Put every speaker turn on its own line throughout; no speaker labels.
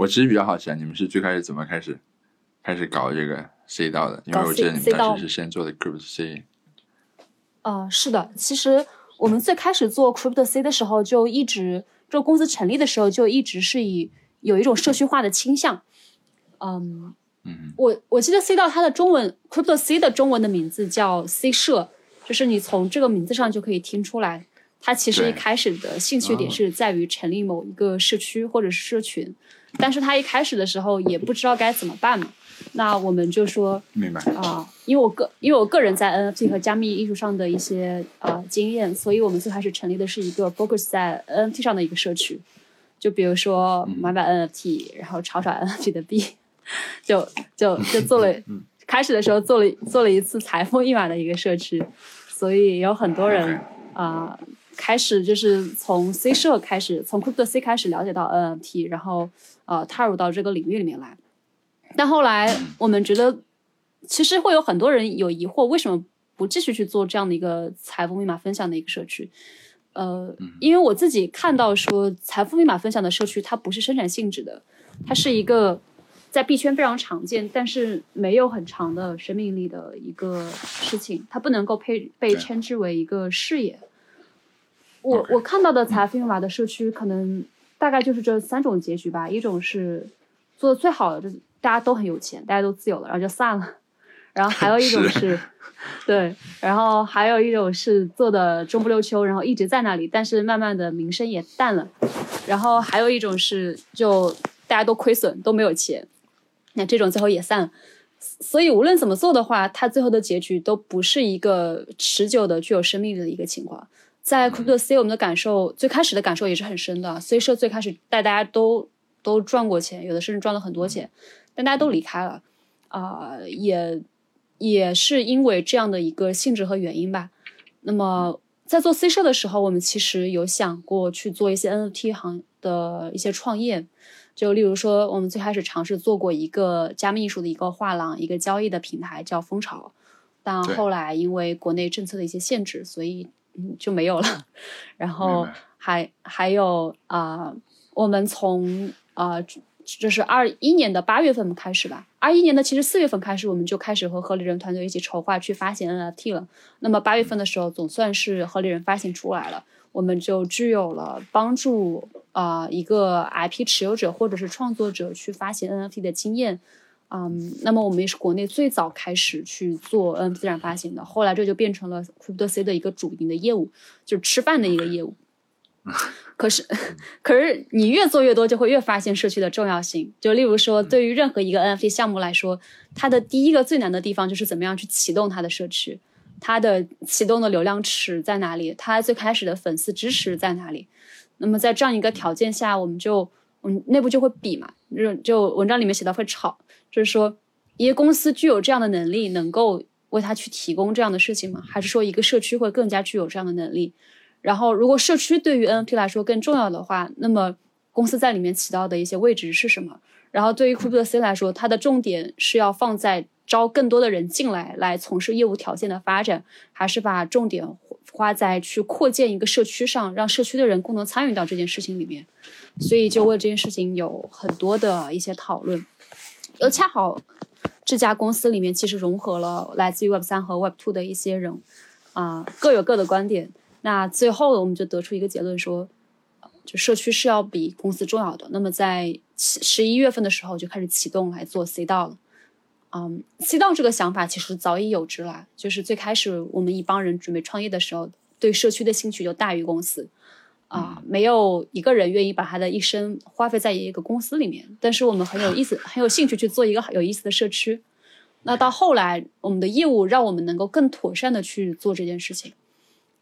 我其实比较好奇啊，你们是最开始怎么开始开始搞这个 C 道的？因为我记得你们当时是先做的 Crypto C。
呃，是的，其实我们最开始做 Crypto C 的时候，就一直这个公司成立的时候就一直是以有一种社区化的倾向。嗯
嗯，
我我记得 C 道它的中文 Crypto C 的中文的名字叫 C 社，就是你从这个名字上就可以听出来，它其实一开始的兴趣点是在于成立某一个社区或者是社群，但是他一开始的时候也不知道该怎么办嘛。那我们就说，
明白。
啊，因为我个因为我个人在 NFT 和加密艺术上的一些呃经验，所以我们最开始成立的是一个 focus 在 NFT 上的一个社区，就比如说买买 NFT，然后炒炒 NFT 的币。就就就做了，开始的时候做了做了一次财富密码的一个社区，所以有很多人啊开始就是从 C 社开始，从 Crypto C 开始了解到 NFT，然后呃踏入到这个领域里面来。但后来我们觉得，其实会有很多人有疑惑，为什么不继续去做这样的一个财富密码分享的一个社区？呃，因为我自己看到说，财富密码分享的社区它不是生产性质的，它是一个。在币圈非常常见，但是没有很长的生命力的一个事情，它不能够被被称之为一个事业。我我看到的财富密码的社区，可能大概就是这三种结局吧。一种是做的最好的，就是大家都很有钱，大家都自由了，然后就散了。然后还有一种 是，对，然后还有一种是做的中不溜秋，然后一直在那里，但是慢慢的名声也淡了。然后还有一种是，就大家都亏损，都没有钱。那这种最后也散了，所以无论怎么做的话，它最后的结局都不是一个持久的、具有生命力的一个情况。在 Crypto C，我们的感受最开始的感受也是很深的。所以说最开始带大家都都赚过钱，有的甚至赚了很多钱，但大家都离开了，啊，也也是因为这样的一个性质和原因吧。那么在做 C 社的时候，我们其实有想过去做一些 NFT 行的一些创业。就例如说，我们最开始尝试做过一个加密艺术的一个画廊，一个交易的平台叫蜂巢，但后来因为国内政策的一些限制，所以嗯就没有了。然后还还有啊，我们从啊，就是二一年的八月份开始吧，二一年的其实四月份开始，我们就开始和合理人团队一起筹划去发行 NFT 了。那么八月份的时候，总算是合理人发行出来了。我们就具有了帮助啊一个 IP 持有者或者是创作者去发行 NFT 的经验，嗯，那么我们也是国内最早开始去做 NFT 自然发行的，后来这就变成了 Crypto C 的一个主营的业务，就是吃饭的一个业务。可是，可是你越做越多，就会越发现社区的重要性。就例如说，对于任何一个 NFT 项目来说，它的第一个最难的地方就是怎么样去启动它的社区。它的启动的流量池在哪里？它最开始的粉丝支持在哪里？那么在这样一个条件下，我们就嗯内部就会比嘛，就就文章里面写到会吵，就是说一个公司具有这样的能力，能够为他去提供这样的事情吗？还是说一个社区会更加具有这样的能力？然后如果社区对于 NFT 来说更重要的话，那么公司在里面起到的一些位置是什么？然后对于 Crypto C 来说，它的重点是要放在。招更多的人进来，来从事业务条件的发展，还是把重点花在去扩建一个社区上，让社区的人共同参与到这件事情里面。所以就为这件事情有很多的一些讨论。又恰好这家公司里面其实融合了来自于 Web 三和 Web two 的一些人，啊，各有各的观点。那最后我们就得出一个结论说，就社区是要比公司重要的。那么在十一月份的时候就开始启动来做 C 道了。嗯，C 道这个想法其实早已有之了。就是最开始我们一帮人准备创业的时候，对社区的兴趣就大于公司，啊，没有一个人愿意把他的一生花费在一个公司里面。但是我们很有意思，很有兴趣去做一个有意思的社区。那到后来，我们的业务让我们能够更妥善的去做这件事情。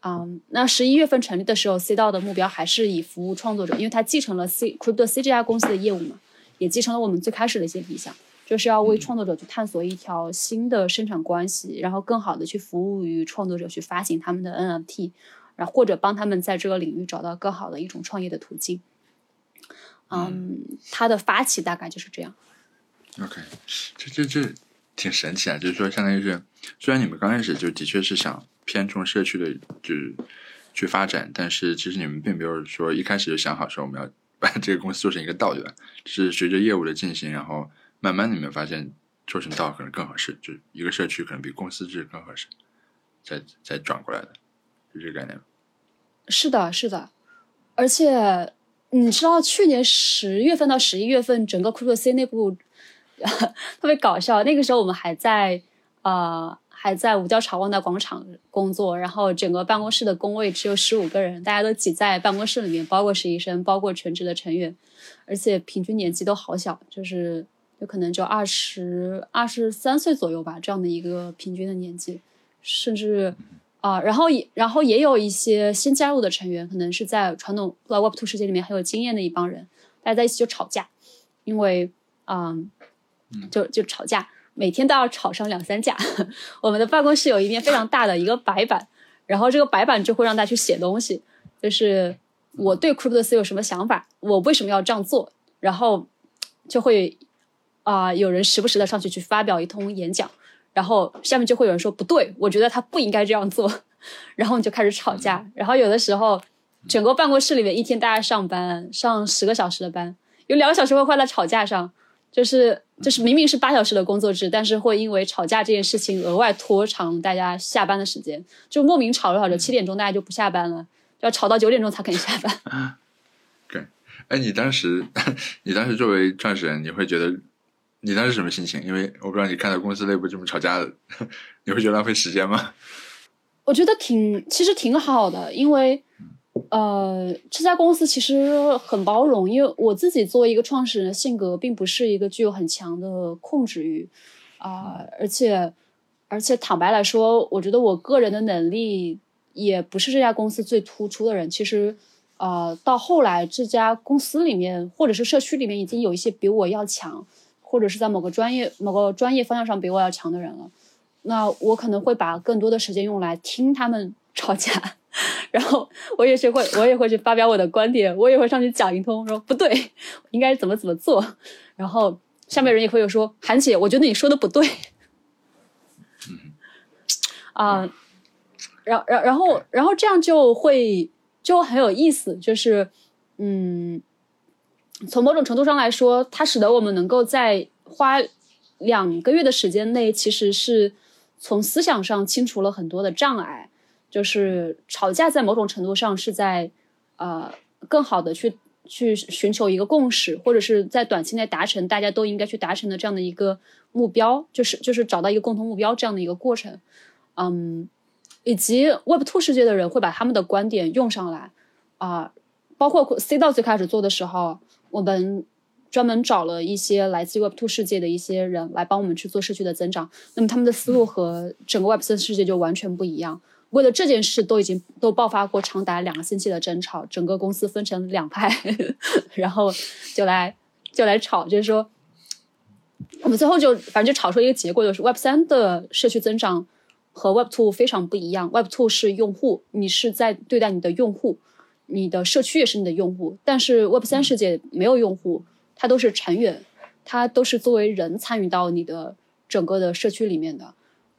嗯，那十一月份成立的时候，C 道的目标还是以服务创作者，因为它继承了 C Crypto C 这家公司的业务嘛，也继承了我们最开始的一些理想。就是要为创作者去探索一条新的生产关系，然后更好的去服务于创作者去发行他们的 NFT，然后或者帮他们在这个领域找到更好的一种创业的途径。嗯，它的发起大概就是这样。
OK，这这这挺神奇啊！就是说，相当于是虽然你们刚开始就的确是想偏重社区的，就是去发展，但是其实你们并没有说一开始就想好说我们要把这个公司做成一个道，对吧？是随着业务的进行，然后慢慢你们发现做成道可能更合适，就一个社区可能比公司制更合适，再再转过来的，就这个概念。
是的，是的，而且你知道，去年十月份到十一月份，整个酷乐 C 内部 特别搞笑。那个时候我们还在呃还在五角场万达广场工作，然后整个办公室的工位只有十五个人，大家都挤在办公室里面，包括实习生，包括全职的成员，而且平均年纪都好小，就是有可能就二十二十三岁左右吧，这样的一个平均的年纪，甚至。啊，然后也然后也有一些新加入的成员，可能是在传统 Web Two 世界里面很有经验的一帮人，大家在一起就吵架，因为嗯，就就吵架，每天都要吵上两三架。我们的办公室有一面非常大的一个白板，然后这个白板就会让大家去写东西，就是我对 Crypto C 有什么想法，我为什么要这样做，然后就会啊有人时不时的上去去发表一通演讲。然后下面就会有人说不对，我觉得他不应该这样做，然后你就开始吵架。然后有的时候，整个办公室里面一天大家上班上十个小时的班，有两个小时会花在吵架上，就是就是明明是八小时的工作制，但是会因为吵架这件事情额外拖长大家下班的时间，就莫名吵着吵着七点钟大家就不下班了，要吵到九点钟才肯下班。
对，哎，你当时 你当时作为创始人，你会觉得？你当时什么心情？因为我不知道你看到公司内部这么吵架的，你会觉得浪费时间吗？
我觉得挺，其实挺好的，因为呃，这家公司其实很包容。因为我自己作为一个创始人的，性格并不是一个具有很强的控制欲啊，而且而且坦白来说，我觉得我个人的能力也不是这家公司最突出的人。其实呃，到后来这家公司里面或者是社区里面，已经有一些比我要强。或者是在某个专业、某个专业方向上比我要强的人了，那我可能会把更多的时间用来听他们 吵架，然后我也是会，我也会去发表我的观点，我也会上去讲一通，说不对，应该怎么怎么做，然后下面人也会有说，韩姐，我觉得你说的不对，啊，然然然后然后这样就会就很有意思，就是嗯。从某种程度上来说，它使得我们能够在花两个月的时间内，其实是从思想上清除了很多的障碍。就是吵架在某种程度上是在呃更好的去去寻求一个共识，或者是在短期内达成大家都应该去达成的这样的一个目标，就是就是找到一个共同目标这样的一个过程。嗯，以及 Web Two 世界的人会把他们的观点用上来啊，包括 C 到最开始做的时候。我们专门找了一些来自 Web Two 世界的一些人来帮我们去做社区的增长。那么他们的思路和整个 Web 三世界就完全不一样。为了这件事，都已经都爆发过长达两个星期的争吵，整个公司分成两派，然后就来就来吵，就是说，我们最后就反正就吵出一个结果，就是 Web 三的社区增长和 Web Two 非常不一样。Web Two 是用户，你是在对待你的用户。你的社区也是你的用户，但是 Web 三世界没有用户，它都是成员，它都是作为人参与到你的整个的社区里面的。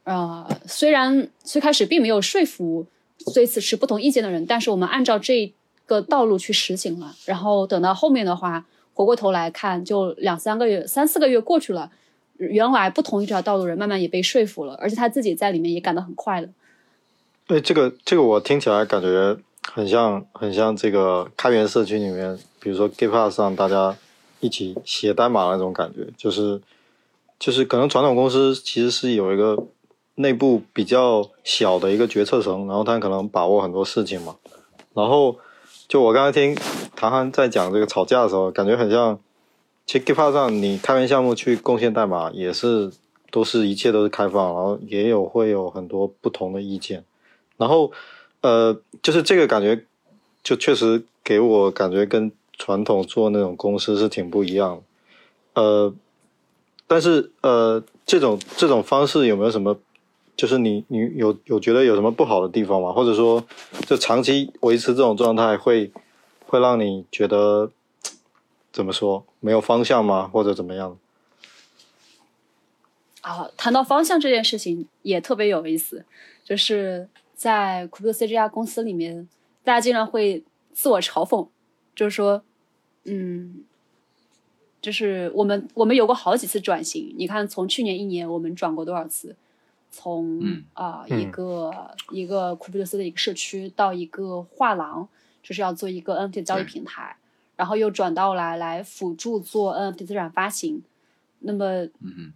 呃，虽然最开始并没有说服对此持不同意见的人，但是我们按照这个道路去实行了。然后等到后面的话，回过头来看，就两三个月、三四个月过去了，原来不同意这条道路人慢慢也被说服了，而且他自己在里面也感到很快乐。
对这个，这个我听起来感觉。很像很像这个开源社区里面，比如说 GitHub 上大家一起写代码那种感觉，就是就是可能传统公司其实是有一个内部比较小的一个决策层，然后他可能把握很多事情嘛。然后就我刚才听唐涵在讲这个吵架的时候，感觉很像，其实 GitHub 上你开源项目去贡献代码也是都是一切都是开放，然后也有会有很多不同的意见，然后。呃，就是这个感觉，就确实给我感觉跟传统做那种公司是挺不一样的。呃，但是呃，这种这种方式有没有什么，就是你你有有觉得有什么不好的地方吗？或者说，就长期维持这种状态会会让你觉得怎么说没有方向吗？或者怎么样？
啊，谈到方向这件事情也特别有意思，就是。在 Crypto C 这家公司里面，大家经常会自我嘲讽，就是说，嗯，就是我们我们有过好几次转型。你看，从去年一年，我们转过多少次？从
嗯
啊、
嗯
一个一个库比特斯的一个社区到一个画廊，就是要做一个 NFT 交易平台，然后又转到来来辅助做 NFT 资产发行。那么
嗯哼，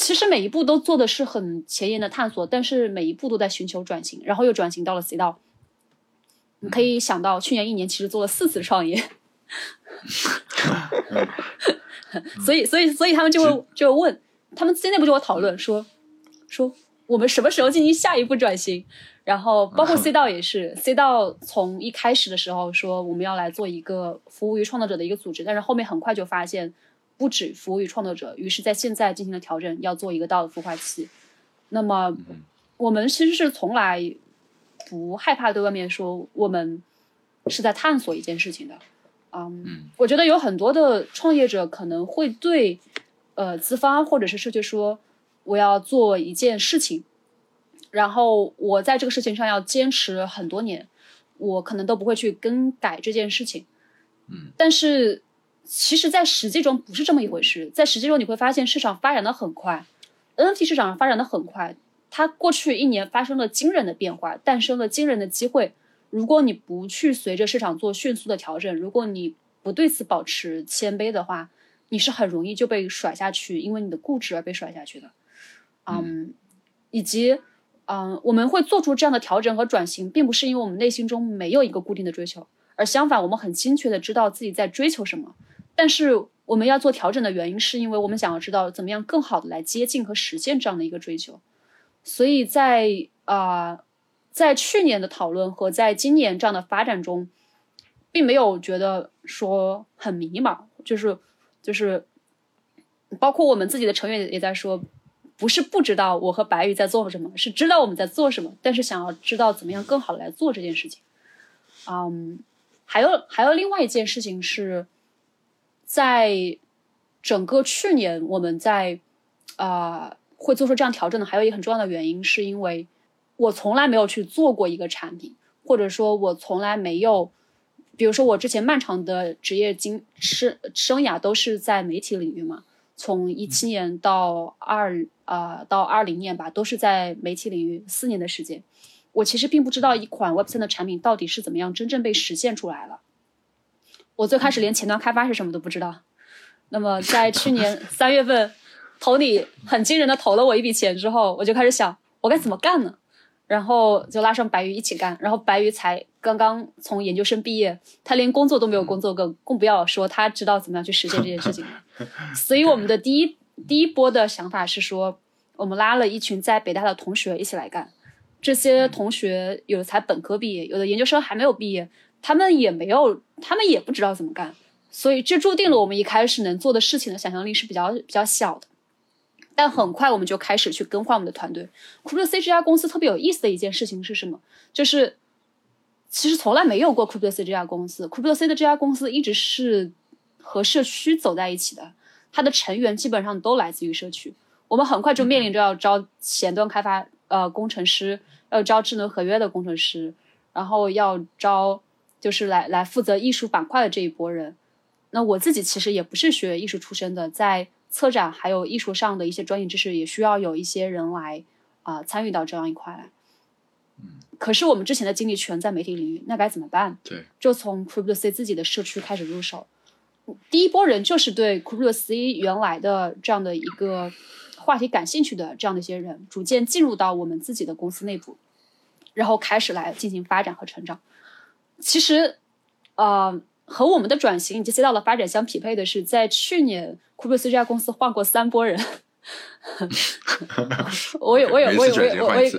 其实每一步都做的是很前沿的探索，但是每一步都在寻求转型，然后又转型到了 C 道。你可以想到，去年一年其实做了四次创业，所以所以所以他们就会就会问，他们内部就会讨论说说我们什么时候进行下一步转型，然后包括 C 道也是，C 道从一开始的时候说我们要来做一个服务于创作者的一个组织，但是后面很快就发现不止服务于创作者，于是在现在进行了调整，要做一个道的孵化器。那么
嗯
我们其实是从来不害怕对外面说我们是在探索一件事情的。嗯，
嗯
我觉得有很多的创业者可能会对呃资方或者是社区说，我要做一件事情，然后我在这个事情上要坚持很多年，我可能都不会去更改这件事情。
嗯，
但是其实，在实际中不是这么一回事，在实际中你会发现市场发展的很快，NFT 市场发展的很快，它过去一年发生了惊人的变化，诞生了惊人的机会。如果你不去随着市场做迅速的调整，如果你不对此保持谦卑的话，你是很容易就被甩下去，因为你的固执而被甩下去的。嗯，以及嗯，我们会做出这样的调整和转型，并不是因为我们内心中没有一个固定的追求，而相反，我们很精确的知道自己在追求什么。但是我们要做调整的原因，是因为我们想要知道怎么样更好的来接近和实现这样的一个追求。所以在啊、在去年的讨论和在今年这样的发展中，并没有觉得说很迷茫，就是就是，包括我们自己的成员也在说，不是不知道我和白宇在做什么，是知道我们在做什么，但是想要知道怎么样更好的来做这件事情。嗯，还有还有另外一件事情是，在整个去年我们在啊、呃会做出这样调整的，还有一个很重要的原因，是因为我从来没有去做过一个产品，或者说我从来没有，比如说我之前漫长的职业经生生涯都是在媒体领域嘛，从一七年到二啊、到二零年吧，都是在媒体领域四年的时间。我其实并不知道一款 Web 3的产品到底是怎么样真正被实现出来了。我最开始连前端开发是什么都不知道。那么在去年 三月份，投你很惊人的投了我一笔钱之后，我就开始想我该怎么干呢？然后就拉上白鱼一起干，然后白鱼才刚刚从研究生毕业，他连工作都没有工作过，更不要说他知道怎么样去实现这件事情了。所以我们的第一第一波的想法是说，我们拉了一群在北大的同学一起来干。这些同学有的才本科毕业，有的研究生还没有毕业，他们也没有，他们也不知道怎么干，所以这注定了我们一开始能做的事情的想象力是比较比较小的。但很快我们就开始去更换我们的团队。Crypto C 这家公司特别有意思的一件事情是什么？就是其实从来没有过 Crypto C 这家公司。Crypto C 的这家公司一直是和社区走在一起的，它的成员基本上都来自于社区。我们很快就面临着要招前端开发呃工程师，要招智能合约的工程师，然后要招就是来来负责艺术板块的这一波人。那我自己其实也不是学艺术出身的，在策展还有艺术上的一些专业知识，也需要有一些人来啊、参与到这样一块来。嗯可是我们之前的精力全在媒体领域，那该怎么办？
对，
就从 Crypto C 自己的社区开始入手。第一波人就是对 Crypto C 原来的这样的一个话题感兴趣的这样的一些人，逐渐进入到我们自己的公司内部，然后开始来进行发展和成长。其实，呃，和我们的转型以及 C 道的发展相匹配的是，在去年 Crypto C 这家公司换过三波人。我有，我有，我有，我有，我有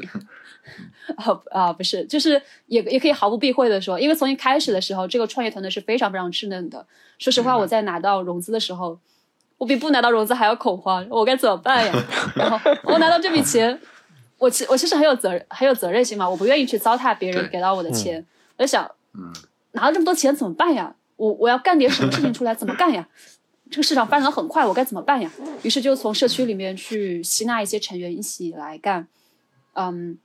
啊，不是，就是也也可以毫不避讳的说，因为从一开始的时候，这个创业团队是非常非常稚嫩的。说实话，我在拿到融资的时候，我比不拿到融资还要恐慌，我该怎么办呀？然后我拿到这笔钱，我其我其实很有责任很有责任心嘛，我不愿意去糟蹋别人给到我的钱，我就想
嗯，
拿了这么多钱怎么办呀？我我要干点什么事情出来，怎么干呀？这个市场发展的很快，我该怎么办呀？于是就从社区里面去吸纳一些成员一起来干，嗯，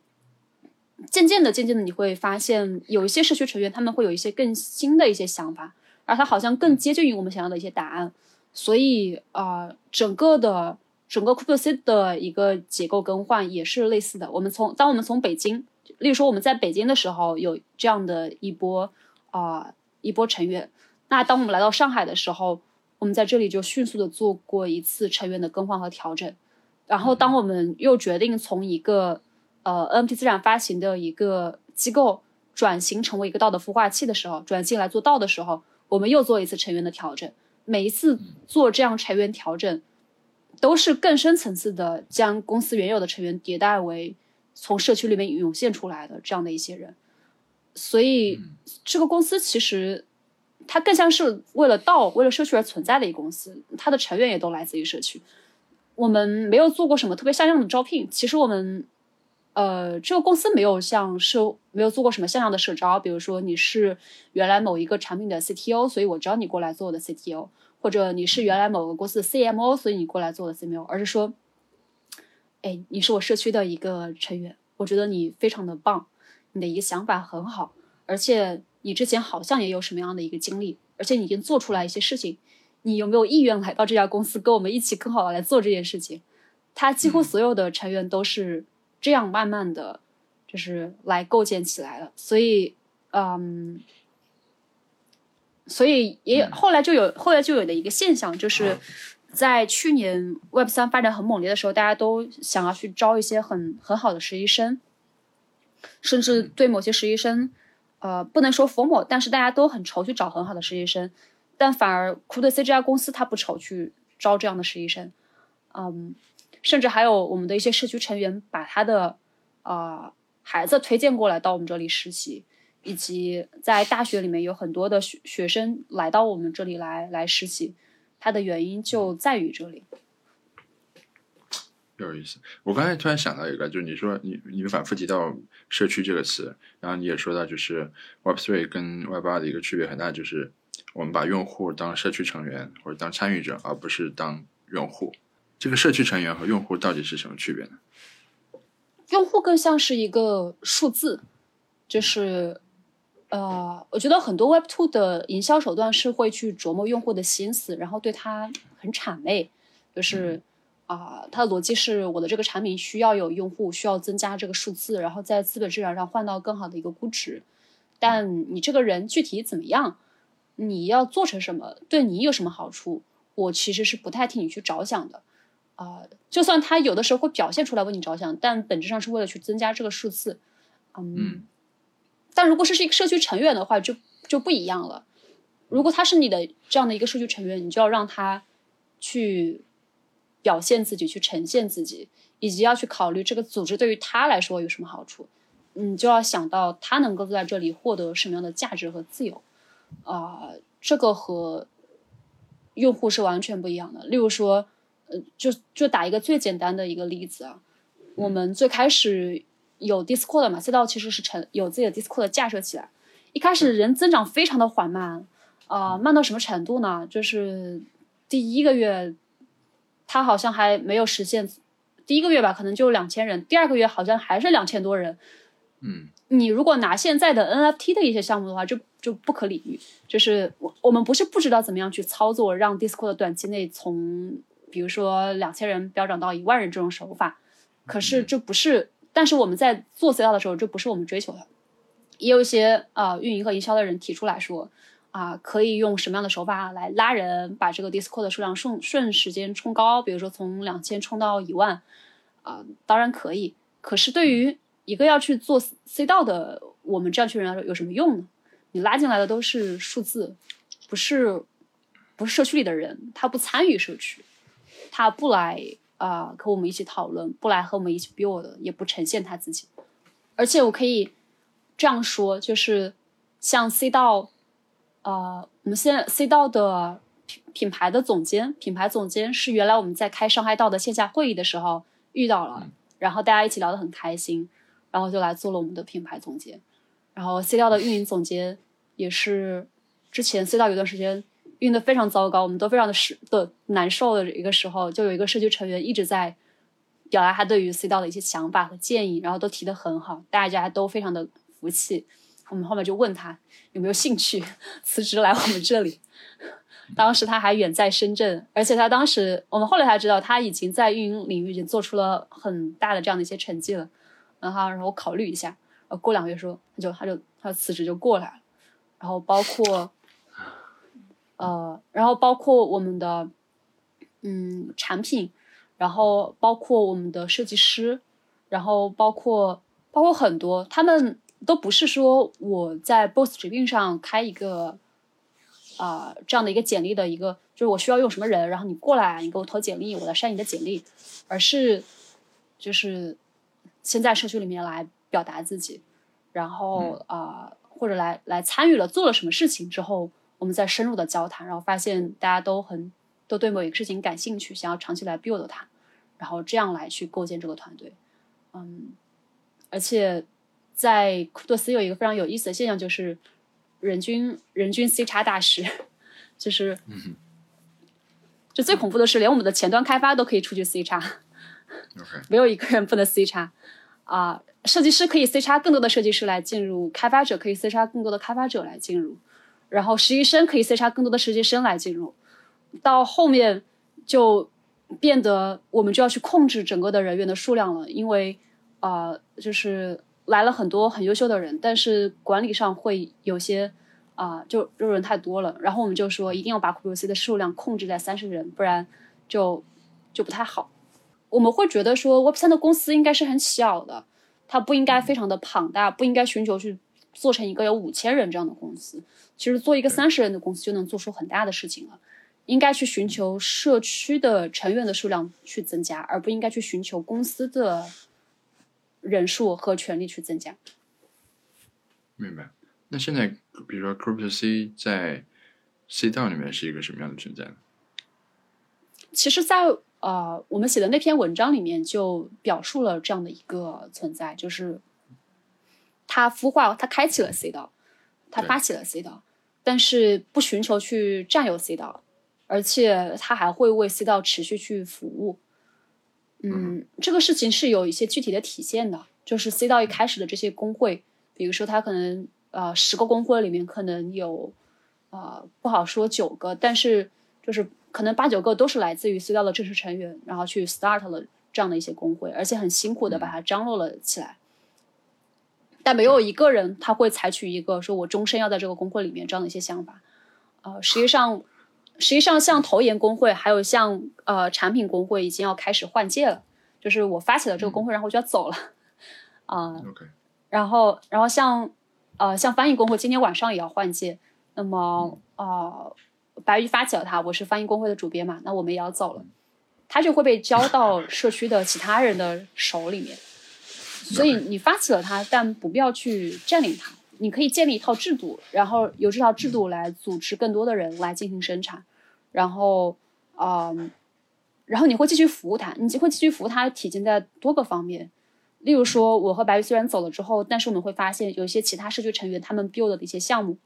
渐渐的，渐渐的，你会发现有一些社区成员他们会有一些更新的一些想法，而它好像更接近于我们想要的一些答案。所以啊、整个的整个 Crypto C 的一个结构更换也是类似的。我们从当我们从北京，例如说我们在北京的时候有这样的一波啊、一波成员，那当我们来到上海的时候，我们在这里就迅速的做过一次成员的更换和调整。然后当我们又决定从一个呃 NFT 资产发行的一个机构转型成为一个道的孵化器的时候，转型来做道的时候，我们又做一次成员的调整。每一次做这样成员调整，都是更深层次的将公司原有的成员迭代为从社区里面涌现出来的这样的一些人。所以这个公司其实它更像是为了道、为了社区而存在的一个公司，它的成员也都来自于社区。我们没有做过什么特别像样的招聘，其实我们呃，这个公司没有像社没有做过什么像样的社招，比如说你是原来某一个产品的 CTO，所以我招你过来做我的 CTO，或者你是原来某个公司的 CMO，所以你过来做我的 CMO，而是说，哎，你是我社区的一个成员，我觉得你非常的棒，你的一个想法很好，而且你之前好像也有什么样的一个经历，而且你已经做出来一些事情，你有没有意愿来到这家公司跟我们一起更好的来做这件事情？他几乎所有的成员都是这样慢慢的，就是来构建起来了。所以，嗯，所以也后来就有后来就有的一个现象，就是在去年 Web 三发展很猛烈的时候，大家都想要去招一些很很好的实习生，甚至对某些实习生，呃，不能说 formal，但是大家都很愁去找很好的实习生，但反而 c u d C 这家公司它不愁去招这样的实习生，嗯。甚至还有我们的一些社区成员把他的啊、呃孩子推荐过来到我们这里实习，以及在大学里面有很多的学学生来到我们这里来来实习，它的原因就在于这里。
有意思。我刚才突然想到一个，就是你说你你反复提到社区这个词，然后你也说到就是 Web Three 跟 Web 二的一个区别很大，就是我们把用户当社区成员或者当参与者，而不是当用户。这个社区成员和用户到底是什么区别呢？
用户更像是一个数字，就是呃，我觉得很多 Web Two 的营销手段是会去琢磨用户的心思，然后对他很谄媚，就是啊、它的逻辑是我的这个产品需要有用户，需要增加这个数字，然后在资本市场上换到更好的一个估值。但你这个人具体怎么样，你要做成什么，对你有什么好处，我其实是不太替你去着想的。啊、就算他有的时候会表现出来为你着想，但本质上是为了去增加这个数字。嗯，
嗯
但如果是一个社区成员的话，就就不一样了。如果他是你的这样的一个社区成员，你就要让他去表现自己，去呈现自己，以及要去考虑这个组织对于他来说有什么好处。你就要想到他能够在这里获得什么样的价值和自由。啊、这个和用户是完全不一样的。例如说，呃，就就打一个最简单的一个例子啊，我们最开始有 Discord 嘛，赛道其实是成有自己的 Discord 架设起来，一开始人增长非常的缓慢，啊、慢到什么程度呢？就是第一个月，他好像还没有实现，第一个月吧，可能就两千人，第二个月好像还是两千多人。
嗯
你如果拿现在的 NFT 的一些项目的话，就就不可理喻。就是我我们不是不知道怎么样去操作，让 Discord 短期内从比如说两千人飙涨到一万人这种手法，可是这不是，但是我们在做赛道的时候，这不是我们追求的。也有一些呃运营和营销的人提出来说，啊、可以用什么样的手法来拉人，把这个 Discord 的数量顺顺时间冲高，比如说从两千冲到一万，啊、当然可以。可是对于一个要去做 C 道的我们这样群人来说，有什么用呢？你拉进来的都是数字，不是不是社区里的人，他不参与社区，他不来啊、和我们一起讨论，不来和我们一起 build，也不呈现他自己。而且我可以这样说，就是像 C 道，呃，我们现在 C 道的品品牌的总监，品牌总监是原来我们在开上海道的线下会议的时候遇到了，然后大家一起聊得很开心，然后就来做了我们的品牌总监。然后 C 道的运营总监也是之前 C 道有段时间运得非常糟糕，我们都非常的失的难受的一个时候，就有一个社区成员一直在表达他对于 C 道的一些想法和建议，然后都提得很好，大家都非常的服气。我们后面就问他有没有兴趣 辞职来我们这里。当时他还远在深圳，而且他当时我们后来才知道他已经在运营领域已经做出了很大的这样的一些成绩了。然后然后我考虑一下，然后，过两个月说他就他就他辞职就过来了。然后包括呃，然后包括我们的嗯产品，然后包括我们的设计师，然后包括包括很多，他们都不是说我在 Boss 直聘上开一个。啊，这样的一个简历的一个，就是我需要用什么人，然后你过来，你给我投简历，我来筛你的简历，而是就是先在社区里面来表达自己，然后啊，或者来来参与了做了什么事情之后，我们再深入的交谈，然后发现大家都很都对某一个事情感兴趣，想要长期来 build 它，然后这样来去构建这个团队，嗯，而且在库多斯有一个非常有意思的现象就是。人均人均 C 叉大师，就是，就最恐怖的是，连我们的前端开发都可以出去 C 叉，没有一个人不能 C 叉啊！设计师可以 C 叉更多的设计师来进入，开发者可以 C 叉更多的开发者来进入，然后实习生可以 C 叉更多的实习生来进入，到后面就变得我们就要去控制整个的人员的数量了，因为啊，就是。来了很多很优秀的人，但是管理上会有些啊，就就人太多了。然后我们就说一定要把 q C 的数量控制在三十人，不然就就不太好。我们会觉得说 Web 三的公司应该是很小的，它不应该非常的庞大，不应该寻求去做成一个有五千人这样的公司。其实做一个三十人的公司就能做出很大的事情了。应该去寻求社区的成员的数量去增加，而不应该去寻求公司的。人数和权力去增加。
明白。那现在，比如说 Crypto C 在 C 道里面是一个什么样的存在呢？
其实，在呃我们写的那篇文章里面就表述了这样的一个存在，就是他孵化，他开启了 C 道，他发起了 C 道，但是不寻求去占有 C 道，而且他还会为 C 道持续去服务。嗯，这个事情是有一些具体的体现的，就是 C 道一开始的这些工会，比如说他可能呃十个工会里面可能有，呃不好说九个，但是就是可能八九个都是来自于 C 道的正式成员，然后去 start 了这样的一些工会，而且很辛苦的把它张罗了起来，但没有一个人他会采取一个说我终身要在这个工会里面这样的一些想法，呃，实际上。实际上，像投研工会，还有像呃产品工会，已经要开始换届了。就是我发起了这个工会，然后我就要走了，啊。然后，然后像呃像翻译工会，今天晚上也要换届。那么啊，白玉发起了它，我是翻译工会的主编嘛，那我们也要走了，他就会被交到社区的其他人的手里面。所以你发起了它，但不必要去占领它。你可以建立一套制度，然后由这套制度来组织更多的人来进行生产，然后，嗯，然后你会继续服务它，你就会继续服务它，体现在多个方面。例如说，我和白玉虽然走了之后，但是我们会发现有一些其他社区成员他们 build 的一些项目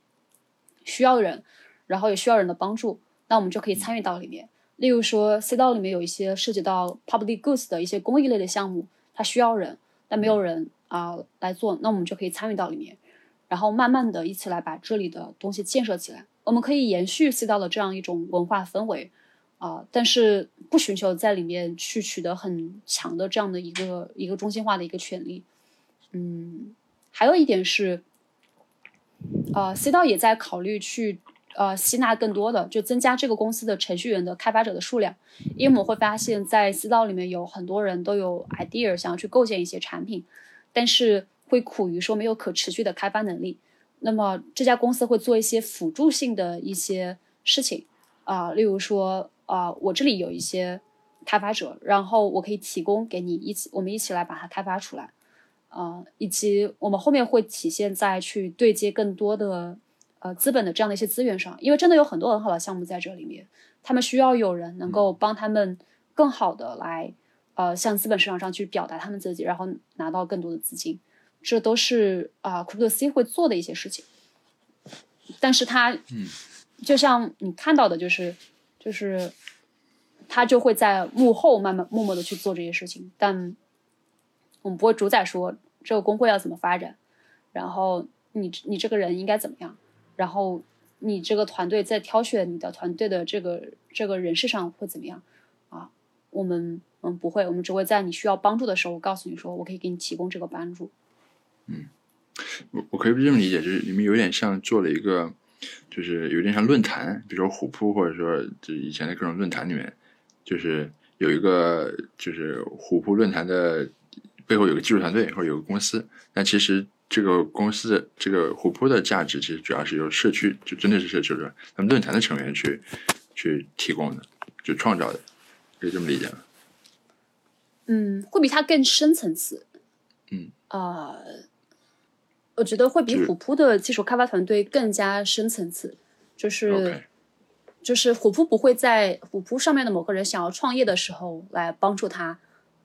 需要人，然后也需要人的帮助，那我们就可以参与到里面。例如说，C 道里面有一些涉及到 public goods 的一些公益类的项目，它需要人，但没有人啊来做，那我们就可以参与到里面。然后慢慢的一起来把这里的东西建设起来，我们可以延续 C 道的这样一种文化氛围，啊，但是不寻求在里面去取得很强的这样的一个一个中心化的一个权利。嗯，还有一点是，呃，C 道也在考虑去呃吸纳更多的，就增加这个公司的程序员的开发者的数量，因为我们会发现，在 C 道里面有很多人都有 idea 想要去构建一些产品，但是。会苦于说没有可持续的开发能力，那么这家公司会做一些辅助性的一些事情啊，例如说啊，我这里有一些开发者，然后我可以提供给你一起，我们一起来把它开发出来啊，以及我们后面会体现在去对接更多的呃资本的这样的一些资源上，因为真的有很多很好的项目在这里面，他们需要有人能够帮他们更好的来呃向资本市场上去表达他们自己，然后拿到更多的资金。这都是啊，Crypto C 会做的一些事情，但是它，
嗯，
就像你看到的，就是，就是，他就会在幕后慢慢默默的去做这些事情，但我们不会主宰说这个工会要怎么发展，然后你你这个人应该怎么样，然后你这个团队在挑选你的团队的这个这个人事上会怎么样啊？我们嗯不会，我们只会在你需要帮助的时候我告诉你说，我可以给你提供这个帮助。
嗯我我可以这么理解，就是你们有点像做了一个，就是有点像论坛，比如说虎扑，或者说就以前的各种论坛里面，就是有一个就是虎扑论坛的背后有个技术团队或者有个公司，但其实这个公司的这个虎扑的价值其实主要是由社区，就真的是社区的他们论坛的成员去去提供的，就创造的，可以这么理解吗？
嗯，会比它更深层次。
嗯，
啊、我觉得会比虎扑的技术开发团队更加深层次，就是。就是虎扑不会在虎扑上面的某个人想要创业的时候来帮助他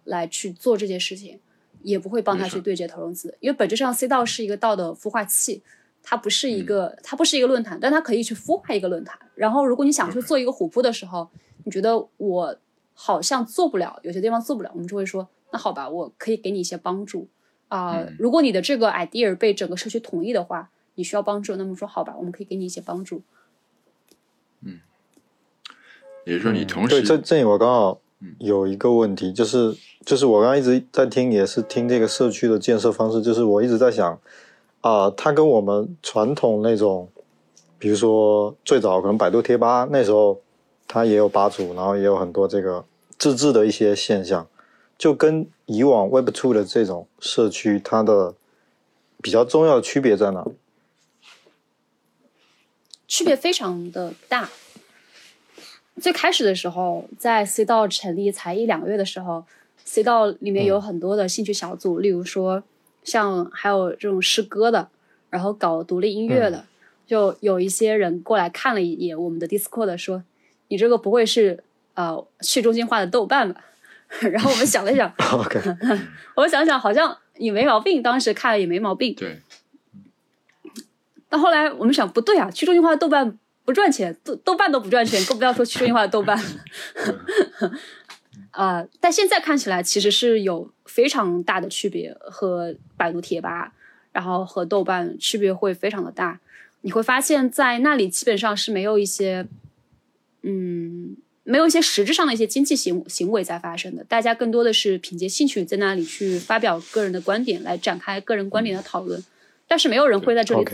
来去做这件事情，也不会帮他去对接投融资，因为本质上 C 道是一个道的孵化器，它不是一个、它不是一个论坛，但它可以去孵化一个论坛。然后如果你想去做一个虎扑的时候，你觉得我好像做不了，有些地方做不了，我们就会说那好吧，我可以给你一些帮助。啊、
嗯。
如果你的这个 idea 被整个社区同意的话，你需要帮助，那么说好吧，我们可以给你一些帮助。嗯。
也就是说你同
嗯对，
时
这这我刚好有一个问题，就是就是我刚刚一直在听，也是听这个社区的建设方式，就是我一直在想，啊、它跟我们传统那种，比如说最早可能百度贴吧那时候，它也有吧主，然后也有很多这个自治的一些现象，就跟以往 Web Two 的这种社区，它的比较重要的区别在哪？
区别非常的大。最开始的时候，在 C 道成立才一两个月的时候，C 道里面有很多的兴趣小组，例如说像还有这种诗歌的，然后搞独立音乐的，就有一些人过来看了一眼我们的 Discord，说：“你这个不会是呃去中心化的豆瓣吧？” 然后我们想了想，
OK，
我想想好像也没毛病，当时看了也没毛病。
对
但后来我们想，不对啊，去中心化的豆瓣不赚钱，豆豆瓣都不赚钱，更不要说去中心化的豆瓣了。啊、但现在看起来其实是有非常大的区别，和百度贴吧，然后和豆瓣区别会非常的大。你会发现在那里基本上是没有一些，嗯，没有一些实质上的一些经济行行为在发生的，大家更多的是凭借兴趣在那里去发表个人的观点，来展开个人观点的讨论，但是没有人会在这里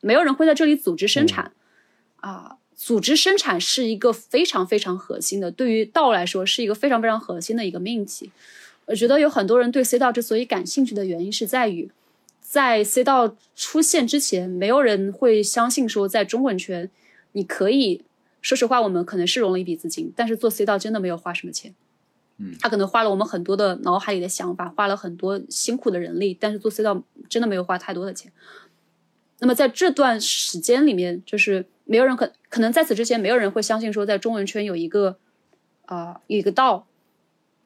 没有人会在这里组织生产，啊、组织生产是一个非常非常核心的，对于道来说是一个非常非常核心的一个命题。我觉得有很多人对 C 道之所以感兴趣的原因是在于，在 C 道出现之前，没有人会相信说在中文圈你可以。说实话，我们可能是融了一笔资金，但是做 C 道真的没有花什么钱。
嗯
他可能花了我们很多的脑海里的想法，花了很多辛苦的人力，但是做 C 道真的没有花太多的钱。那么在这段时间里面，就是没有人可可能在此之前，没有人会相信说，在中文圈有一个啊、有一个道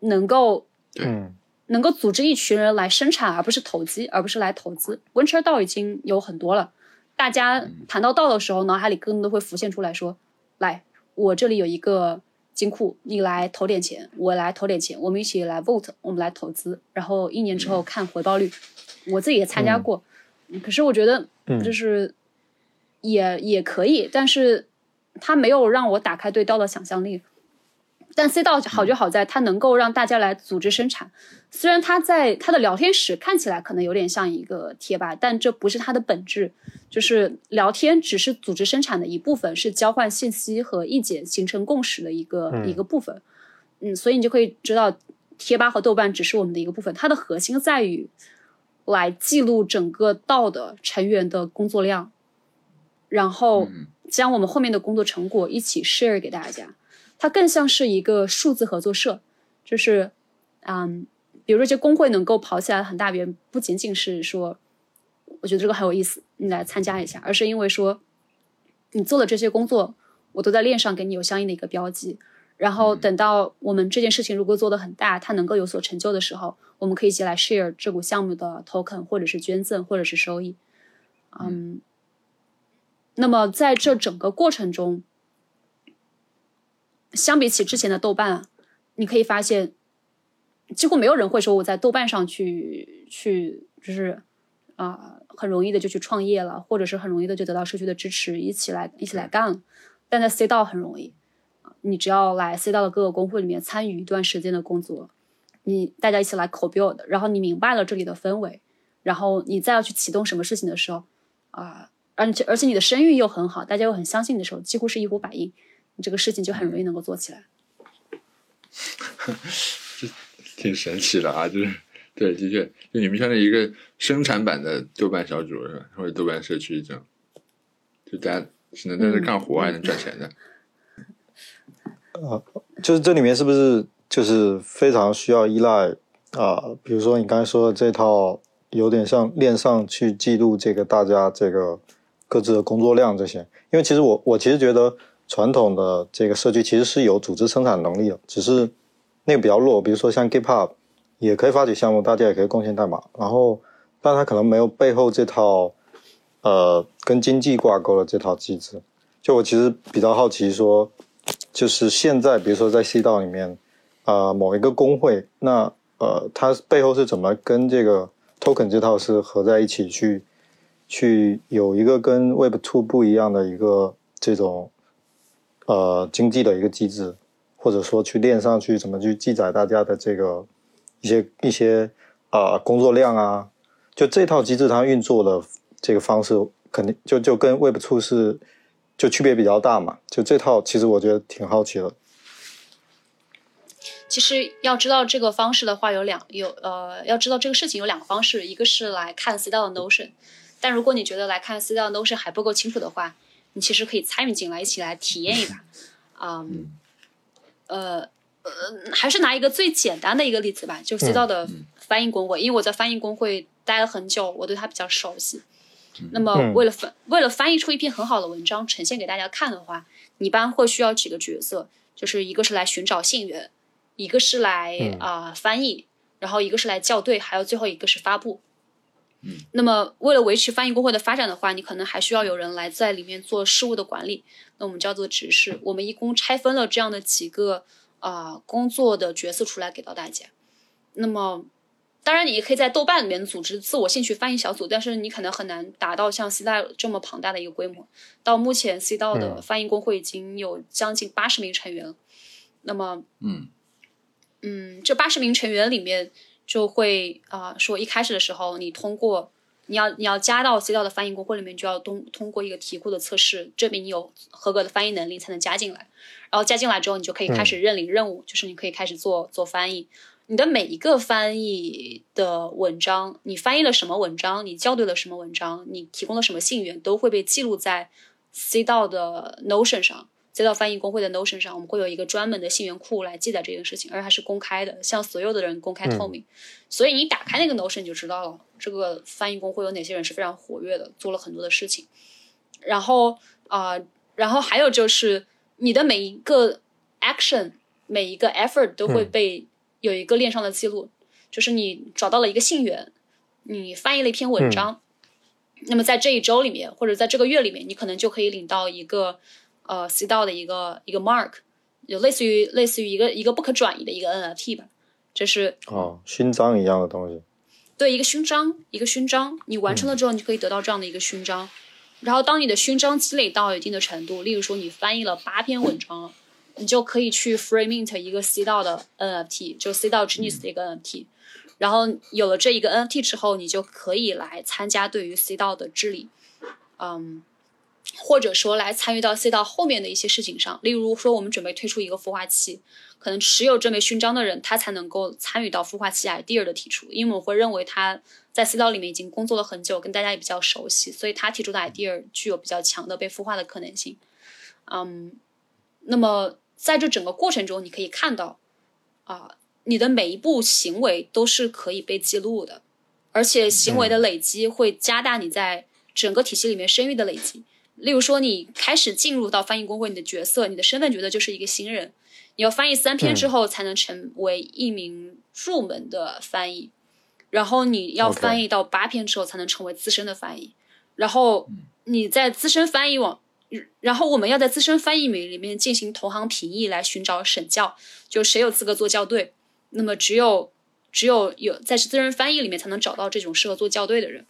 能够
嗯
能够组织一群人来生产，而不是投机，而不是来投资。温车道已经有很多了，大家谈到道的时候，脑海里更多会浮现出来说：“来，我这里有一个金库，你来投点钱，我来投点钱，我们一起来 vote，我们来投资，然后一年之后看回报率。我自己也参加过，嗯可是我觉得
嗯。
就是也也可以，但是它没有让我打开对道的想象力。但 C 道好就好在它能够让大家来组织生产，虽然它在它的聊天室看起来可能有点像一个贴吧，但这不是它的本质。就是聊天只是组织生产的一部分，是交换信息和意见形成共识的一个、
嗯
一个部分。嗯，所以你就可以知道，贴吧和豆瓣只是我们的一个部分，它的核心在于来记录整个道的成员的工作量，然后
嗯。
将我们后面的工作成果一起 share 给大家。它更像是一个数字合作社，就是，嗯，比如说这工会能够跑起来很大，原因不仅仅是说，我觉得这个很有意思，你来参加一下，而是因为说，你做的这些工作，我都在链上给你有相应的一个标记，然后等到我们这件事情如果做得很大，它能够有所成就的时候，我们可以一起来 share 这股项目的 token，或者是捐赠，或者是收益，嗯，那么在这整个过程中。相比起之前的豆瓣，你可以发现，几乎没有人会说我在豆瓣上去去就是啊、很容易的就去创业了，或者是很容易的就得到社区的支持，一起来一起来干了。但在 C 道很容易，你只要来 C 道的各个工会里面参与一段时间的工作，你大家一起来 co build，然后你明白了这里的氛围，然后你再要去启动什么事情的时候，啊、而且而且你的声誉又很好，大家又很相信你的时候，几乎是一呼百应，你这个事情就很容易能够做起来。
挺神奇的啊，就是对，的确，就你们像是一个生产版的豆瓣小组是吧，或者豆瓣社区这样，就大家只能在这干活还能赚钱的。
就是这里面是不是就是非常需要依赖啊、比如说你刚才说的这套，有点像链上去记录这个大家这个各自的工作量这些。因为其实我我其实觉得传统的这个社区其实是有组织生产能力的，只是那个比较弱。比如说像 GitHub 也可以发起项目，大家也可以贡献代码，然后但它可能没有背后这套呃跟经济挂钩的这套机制。就我其实比较好奇说，就是现在，比如说在 C 道里面，呃，某一个工会，那呃，它背后是怎么跟这个 token 这套是合在一起去，去有一个跟 Web Two 不一样的一个这种呃经济的一个机制，或者说去链上去怎么去记载大家的这个一些一些啊、呃工作量啊，就这套机制它运作的这个方式，肯定就就跟 Web Two 是就区别比较大嘛。就这套其实我觉得挺好奇的。
其实要知道这个方式的话，有两有呃，要知道这个事情有两个方式，一个是来看 C 道的 Notion，但如果你觉得来看 C 道的 Notion 还不够清楚的话，你其实可以参与进来，一起来体验一把。嗯，呃呃，还是拿一个最简单的一个例子吧，就是 C 道的翻译工会，因为我在翻译工会待了很久，我对它比较熟悉。那么
嗯
为了翻为了翻译出一篇很好的文章呈现给大家看的话，你一般会需要几个角色，就是一个是来寻找信源，一个是来
嗯
啊、翻译，然后一个是来校对，还有最后一个是发布。嗯，那么为了维持翻译工会的发展的话，你可能还需要有人来在里面做事务的管理，那我们叫做执事。我们一共拆分了这样的几个啊、工作的角色出来给到大家。那么，当然你也可以在豆瓣里面组织自我兴趣翻译小组，但是你可能很难达到像 C 大这么庞大的一个规模。到目前，C 道的
嗯
翻译工会已经有将近八十名成员了。那么，
嗯
嗯，这八十名成员里面就会啊、说一开始的时候，你通过你要你要加到 C 道的翻译工会里面，就要通通过一个题库的测试，证明你有合格的翻译能力才能加进来。然后加进来之后，你就可以开始认领任务，就是你可以开始做做翻译。你的每一个翻译的文章，你翻译了什么文章，你校对了什么文章，你提供了什么信源，都会被记录在 C 道的 Notion 上。C 道翻译工会的 Notion 上，我们会有一个专门的信源库来记载这件事情，而且它是公开的，向所有的人公开透明。所以你打开那个 Notion 你就知道了，这个翻译工会有哪些人是非常活跃的，做了很多的事情。然后啊、呃然后还有就是你的每一个 action，每一个 effort 都会
嗯
被有一个链上的记录，就是你找到了一个信源，你翻译了一篇文章，那么在这一周里面或者在这个月里面，你可能就可以领到一个呃 C 道的一个一个 mark，有类似于类似于一个一个不可转移的一个 NFT 吧，这是
哦，勋章一样的东西。
对一个勋章，一个勋章，你完成了之后，你就可以得到这样的一个勋章。然后，当你的勋章积累到一定的程度，例如说你翻译了八篇文章，你就可以去 free mint 一个 C 道的 NFT，就 C 道 Genius 的一个 NFT。然后有了这一个 NFT 之后，你就可以来参加对于 C 道的治理，嗯，或者说来参与到 C 道后面的一些事情上。例如说，我们准备推出一个孵化器，可能持有这枚勋章的人，他才能够参与到孵化器 idea 的提出，因为我会认为他在 C 道里面已经工作了很久，跟大家也比较熟悉，所以他提出的 idea 具有比较强的被孵化的可能性。嗯，那么在这整个过程中，你可以看到啊、你的每一步行为都是可以被记录的，而且行为的累积会加大你在整个体系里面声誉的累积。例如说，你开始进入到翻译工会，你的角色、你的身份角色就是一个新人，你要翻译三篇之后才能成为一名入门的翻译，然后你要翻译到八篇之后才能成为资深的翻译，然后你在资深翻译网，然后我们要在资深翻译里面进行同行评议来寻找审校，就谁有资格做校对，那么只有只有有在资深翻译里面才能找到这种适合做校对的人。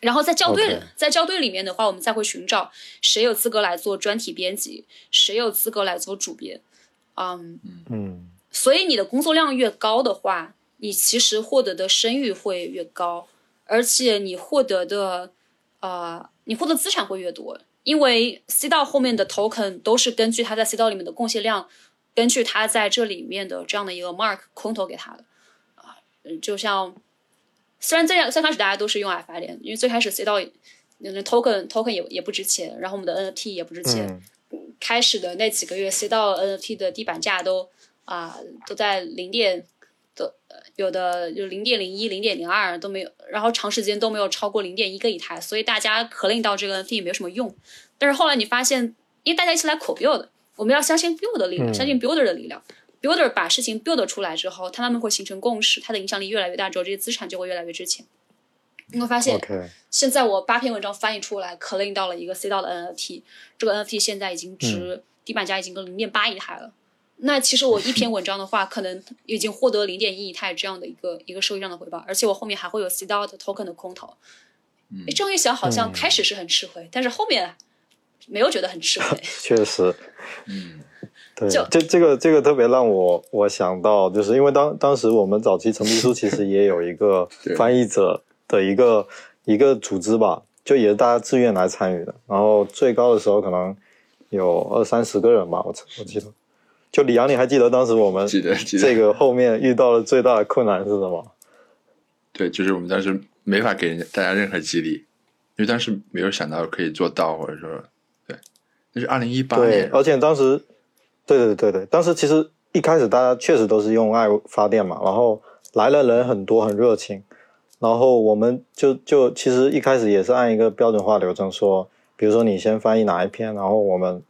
然后在校对在校对里面的话，我们再会寻找谁有资格来做专题编辑，谁有资格来做主编。嗯，
嗯。
所以你的工作量越高的话，你其实获得的声誉会越高，而且你获得的呃，你获得资产会越多，因为 C 道后面的 token 都是根据他在 C 道里面的贡献量，根据他在这里面的这样的一个 mark 空投给他的。啊、嗯就像虽然最最开始大家都是用 F I 链，因为最开始 C 到那个 token token 也也不值钱，然后我们的 NFT 也不值钱，
嗯
开始的那几个月，C 到 NFT 的地板价都啊、都在零点，都呃有的就零点零一、零点零二都没有，然后长时间都没有超过零点一个以太，所以大家 claim 到这个 NFT 也没有什么用。但是后来你发现，因为大家一起来 co build，我们要相信 build 的力量，
嗯
相信 builder 的力量。Builder 把事情 build 出来之后，他慢慢会形成共识，它的影响力越来越大之后，这些资产就会越来越值钱。你会发现现在我八篇文章翻译出来，claim 到了一个 C 到的 NFT，这个 NFT 现在已经值、地板价已经跟零点八以太了。那其实我一篇文章的话，可能已经获得零点一以太这样的一个一个收益上的回报，而且我后面还会有 C 到的 token 的空投。诶这样一想，好像开始是很吃亏，但是后面没有觉得很吃亏。
确实，
嗯
对，这这个这个特别让我我想到，就是因为当当时我们早期陈皮书其实也有一个 翻译者的一个一个组织吧，就也是大家自愿来参与的，然后最高的时候可能有二三十个人吧，我我记得。就李阳，你还记得当时我们
记得记得
这个后面遇到的最大的困难是什么？
对，就是我们当时没法给人家大家任何激励，因为当时没有想到可以做到，或者说，对，那是二零一八
对
年，，
而且当时，对对对对，当时其实一开始大家确实都是用爱发电嘛，然后来了人很多，很热情，然后我们就就其实一开始也是按一个标准化流程说，比如说你先翻译哪一篇，然后我们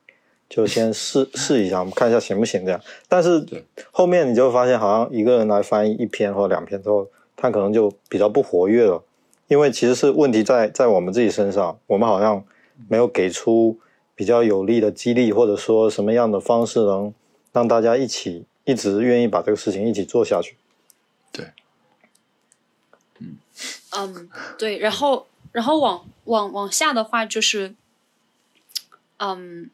就先试试一下，我们看一下行不行这样。但是后面你就发现，好像一个人来翻译一篇或两篇之后，他可能就比较不活跃了，因为其实是问题在在我们自己身上，我们好像没有给出比较有力的激励，或者说什么样的方式能让大家一起一直愿意把这个事情一起做下去。
对，
嗯，对，然后然后往往往下的话就是，嗯，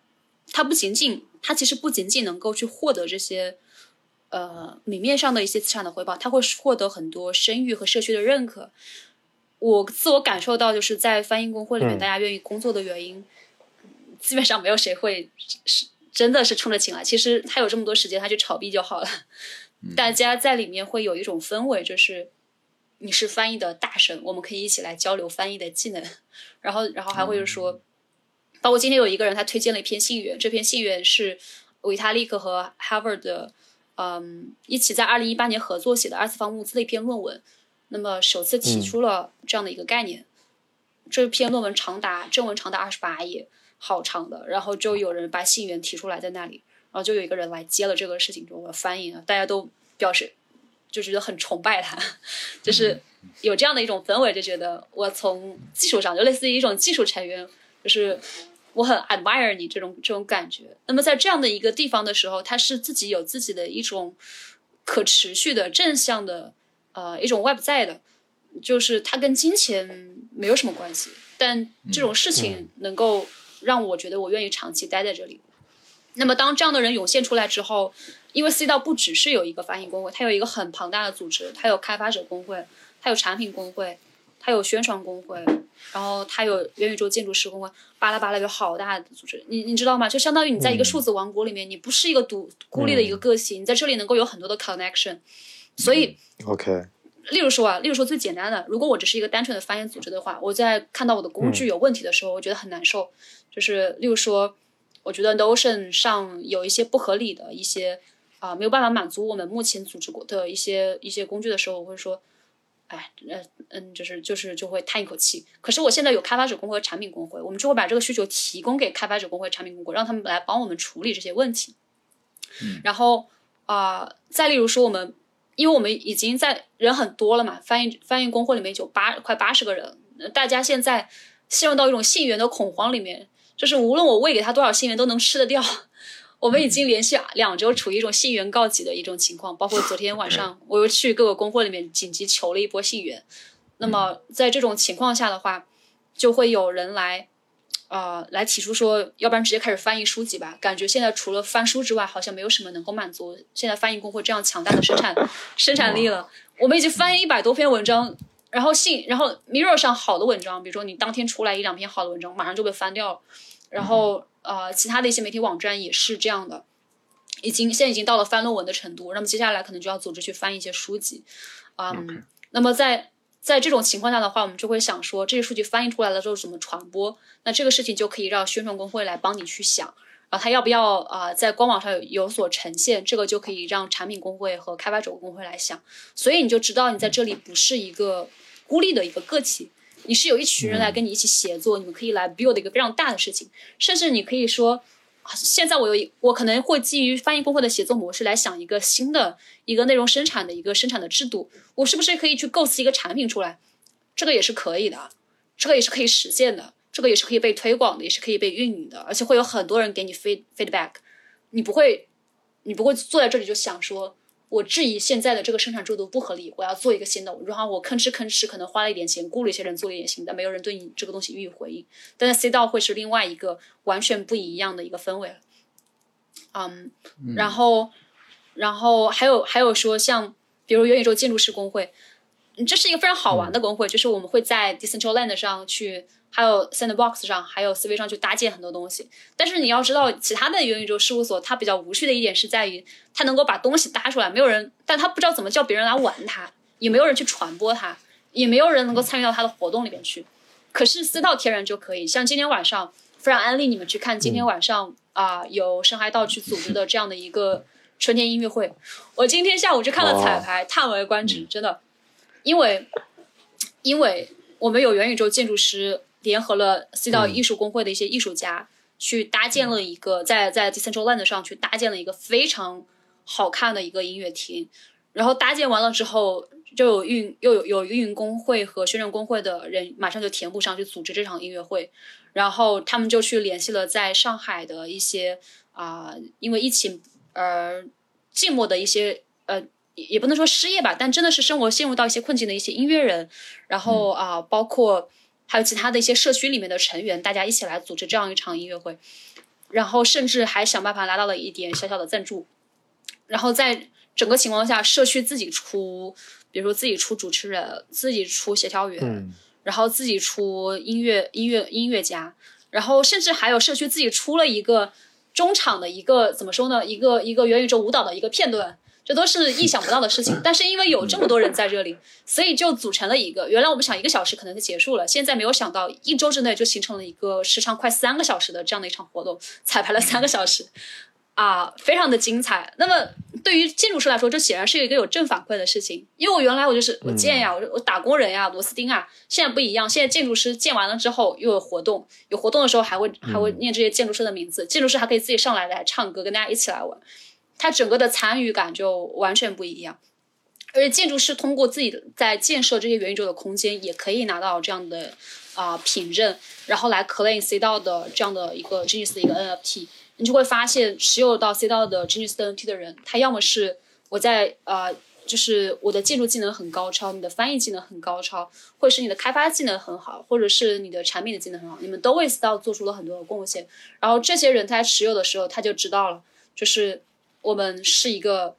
它不仅仅，它其实不仅仅能够去获得这些，呃，明面上的一些资产的回报，他会获得很多声誉和社区的认可。我自我感受到，就是在翻译工会里面，
嗯
大家愿意工作的原因，基本上没有谁会是真的是冲着钱来。其实他有这么多时间，他去炒币就好了。大家在里面会有一种氛围，就是你是翻译的大神，我们可以一起来交流翻译的技能。然后，然后还会是说，包括今天有一个人他推荐了一篇信源，这篇信源是维塔利克和 Harvard 的，嗯，一起在二零一八年合作写的二次方物资的一篇论文。那么首次提出了这样的一个概念。这篇论文长达正文长达二十八页，好长的。然后就有人把信源提出来在那里，然后就有一个人来接了这个事情，就我翻译啊，大家都表示就觉得很崇拜他，就是有这样的一种氛围，就觉得我从技术上就类似于一种技术成员，就是我很 admire 你这种这种感觉。那么在这样的一个地方的时候，他是自己有自己的一种可持续的正向的呃一种 web 在的，就是它跟金钱没有什么关系，但这种事情能够让我觉得我愿意长期待在这里。那么当这样的人涌现出来之后，因为 C 道不只是有一个发行工会，它有一个很庞大的组织，它有开发者工会，它有产品工会，它有宣传工会，然后它有元宇宙建筑师工会，巴拉巴拉有好大的组织，你你知道吗？就相当于你在一个数字王国里面，你不是一个独孤立的一个个体，你在这里能够有很多的 connection，所以。
OK，
例如说啊，例如说最简单的，如果我只是一个单纯的翻译组织的话，我在看到我的工具有问题的时候，我觉得很难受。就是例如说，我觉得 Notion 上有一些不合理的一些啊、没有办法满足我们目前组织过的一些一些工具的时候，我会说，哎，呃嗯，就是就是就会叹一口气。可是我现在有开发者工会和产品工会，我们就会把这个需求提供给开发者工会、产品工会，让他们来帮我们处理这些问题。然后啊、再例如说我们。因为我们已经在人很多了嘛，翻译翻译工会里面有八快八十个人，呃大家现在陷入到一种信源的恐慌里面，就是无论我喂给他多少信源都能吃得掉。我们已经连续两周处于一种信源告急的一种情况，包括昨天晚上我又去各个工会里面紧急求了一波信源。那么在这种情况下的话，就会有人来，呃，来提出说，要不然直接开始翻译书籍吧。感觉现在除了翻书之外，好像没有什么能够满足现在翻译工会这样强大的生产 生产力了。我们已经翻译一百多篇文章，然后信，然后 Mirror 上好的文章，比如说你当天出来一两篇好的文章，马上就被翻掉了。然后呃，其他的一些媒体网站也是这样的，已经现在已经到了翻论文的程度。那么接下来可能就要组织去翻一些书籍，嗯，那么在在这种情况下的话，我们就会想说，这些数据翻译出来了之后怎么传播？那这个事情就可以让宣传工会来帮你去想，啊，他要不要啊在官网上有有所呈现？这个就可以让产品工会和开发者工会来想。所以你就知道你在这里不是一个孤立的一个个体。你是有一群人来跟你一起协作，你们可以来 build 一个非常大的事情，甚至你可以说，现在我有一我可能会基于翻译工会的写作模式来想一个新的一个内容生产的一个生产的制度，我是不是可以去构思一个产品出来？这个也是可以的，这个也是可以实现的，这个也是可以被推广的，也是可以被运营的，而且会有很多人给你 feed feedback，你不会，你不会坐在这里就想说。我质疑现在的这个生产制度不合理，我要做一个新的。然后我吭哧吭哧，可能花了一点钱，雇了一些人做了一点新的，没有人对你这个东西予以回应。但在 C 道会是另外一个完全不一样的一个氛围了。嗯，然后，然后还有还有说，像比如元宇宙建筑师工会，这是一个非常好玩的工会，就是我们会在 Decentraland 上去。还有 Sandbox 上，还有 CV 上去搭建很多东西。但是你要知道，其他的元宇宙事务所它比较无趣的一点是在于，它能够把东西搭出来，没有人，但它不知道怎么叫别人来玩它，也没有人去传播它，也没有人能够参与到它的活动里面去。可是私道天然就可以，像今天晚上，非常安利你们去看今天晚上啊，由深海道去组织的这样的一个春天音乐会。我今天下午去看了彩排，叹为观止，真的，因为因为我们有元宇宙建筑师。联合了 C 道艺术工会的一些艺术家，去搭建了一个在在 Decentraland 上去搭建了一个非常好看的一个音乐厅。然后搭建完了之后，就有运又有有运营工会和宣传工会的人马上就填补上去组织这场音乐会。然后他们就去联系了在上海的一些啊，因为疫情而寂寞的一些呃，也不能说失业吧，但真的是生活陷入到一些困境的一些音乐人。然后啊，包括。还有其他的一些社区里面的成员，大家一起来组织这样一场音乐会，然后甚至还想办法拿到了一点小小的赞助，然后在整个情况下，社区自己出，比如说自己出主持人，自己出协调员，然后自己出音乐音乐音乐家，然后甚至还有社区自己出了一个中场的一个怎么说呢，一个一个元宇宙舞蹈的一个片段。这都是意想不到的事情，但是因为有这么多人在这里，所以就组成了一个。原来我们想一个小时可能就结束了，现在没有想到一周之内就形成了一个时长快三个小时的这样的一场活动，彩排了三个小时，啊，非常的精彩。那么对于建筑师来说，这显然是一个有正反馈的事情，因为我原来我就是我建呀，我我打工人呀，螺丝钉啊，现在不一样，现在建筑师建完了之后又有活动，有活动的时候还会还会念这些建筑师的名字，建筑师还可以自己上来来唱歌，跟大家一起来玩。他整个的参与感就完全不一样，而且建筑师通过自己在建设这些元宇宙的空间，也可以拿到这样的啊凭证，然后来 claim C 道的这样的一个 Genius 的一个 NFT。你就会发现，持有到 C 道的 Genius NFT 的人，他要么是我在呃，就是我的建筑技能很高超，你的翻译技能很高超，或者是你的开发技能很好，或者是你的产品的技能很好，你们都为 C 道做出了很多的贡献。然后这些人在持有的时候，他就知道了，就是。我们是一个，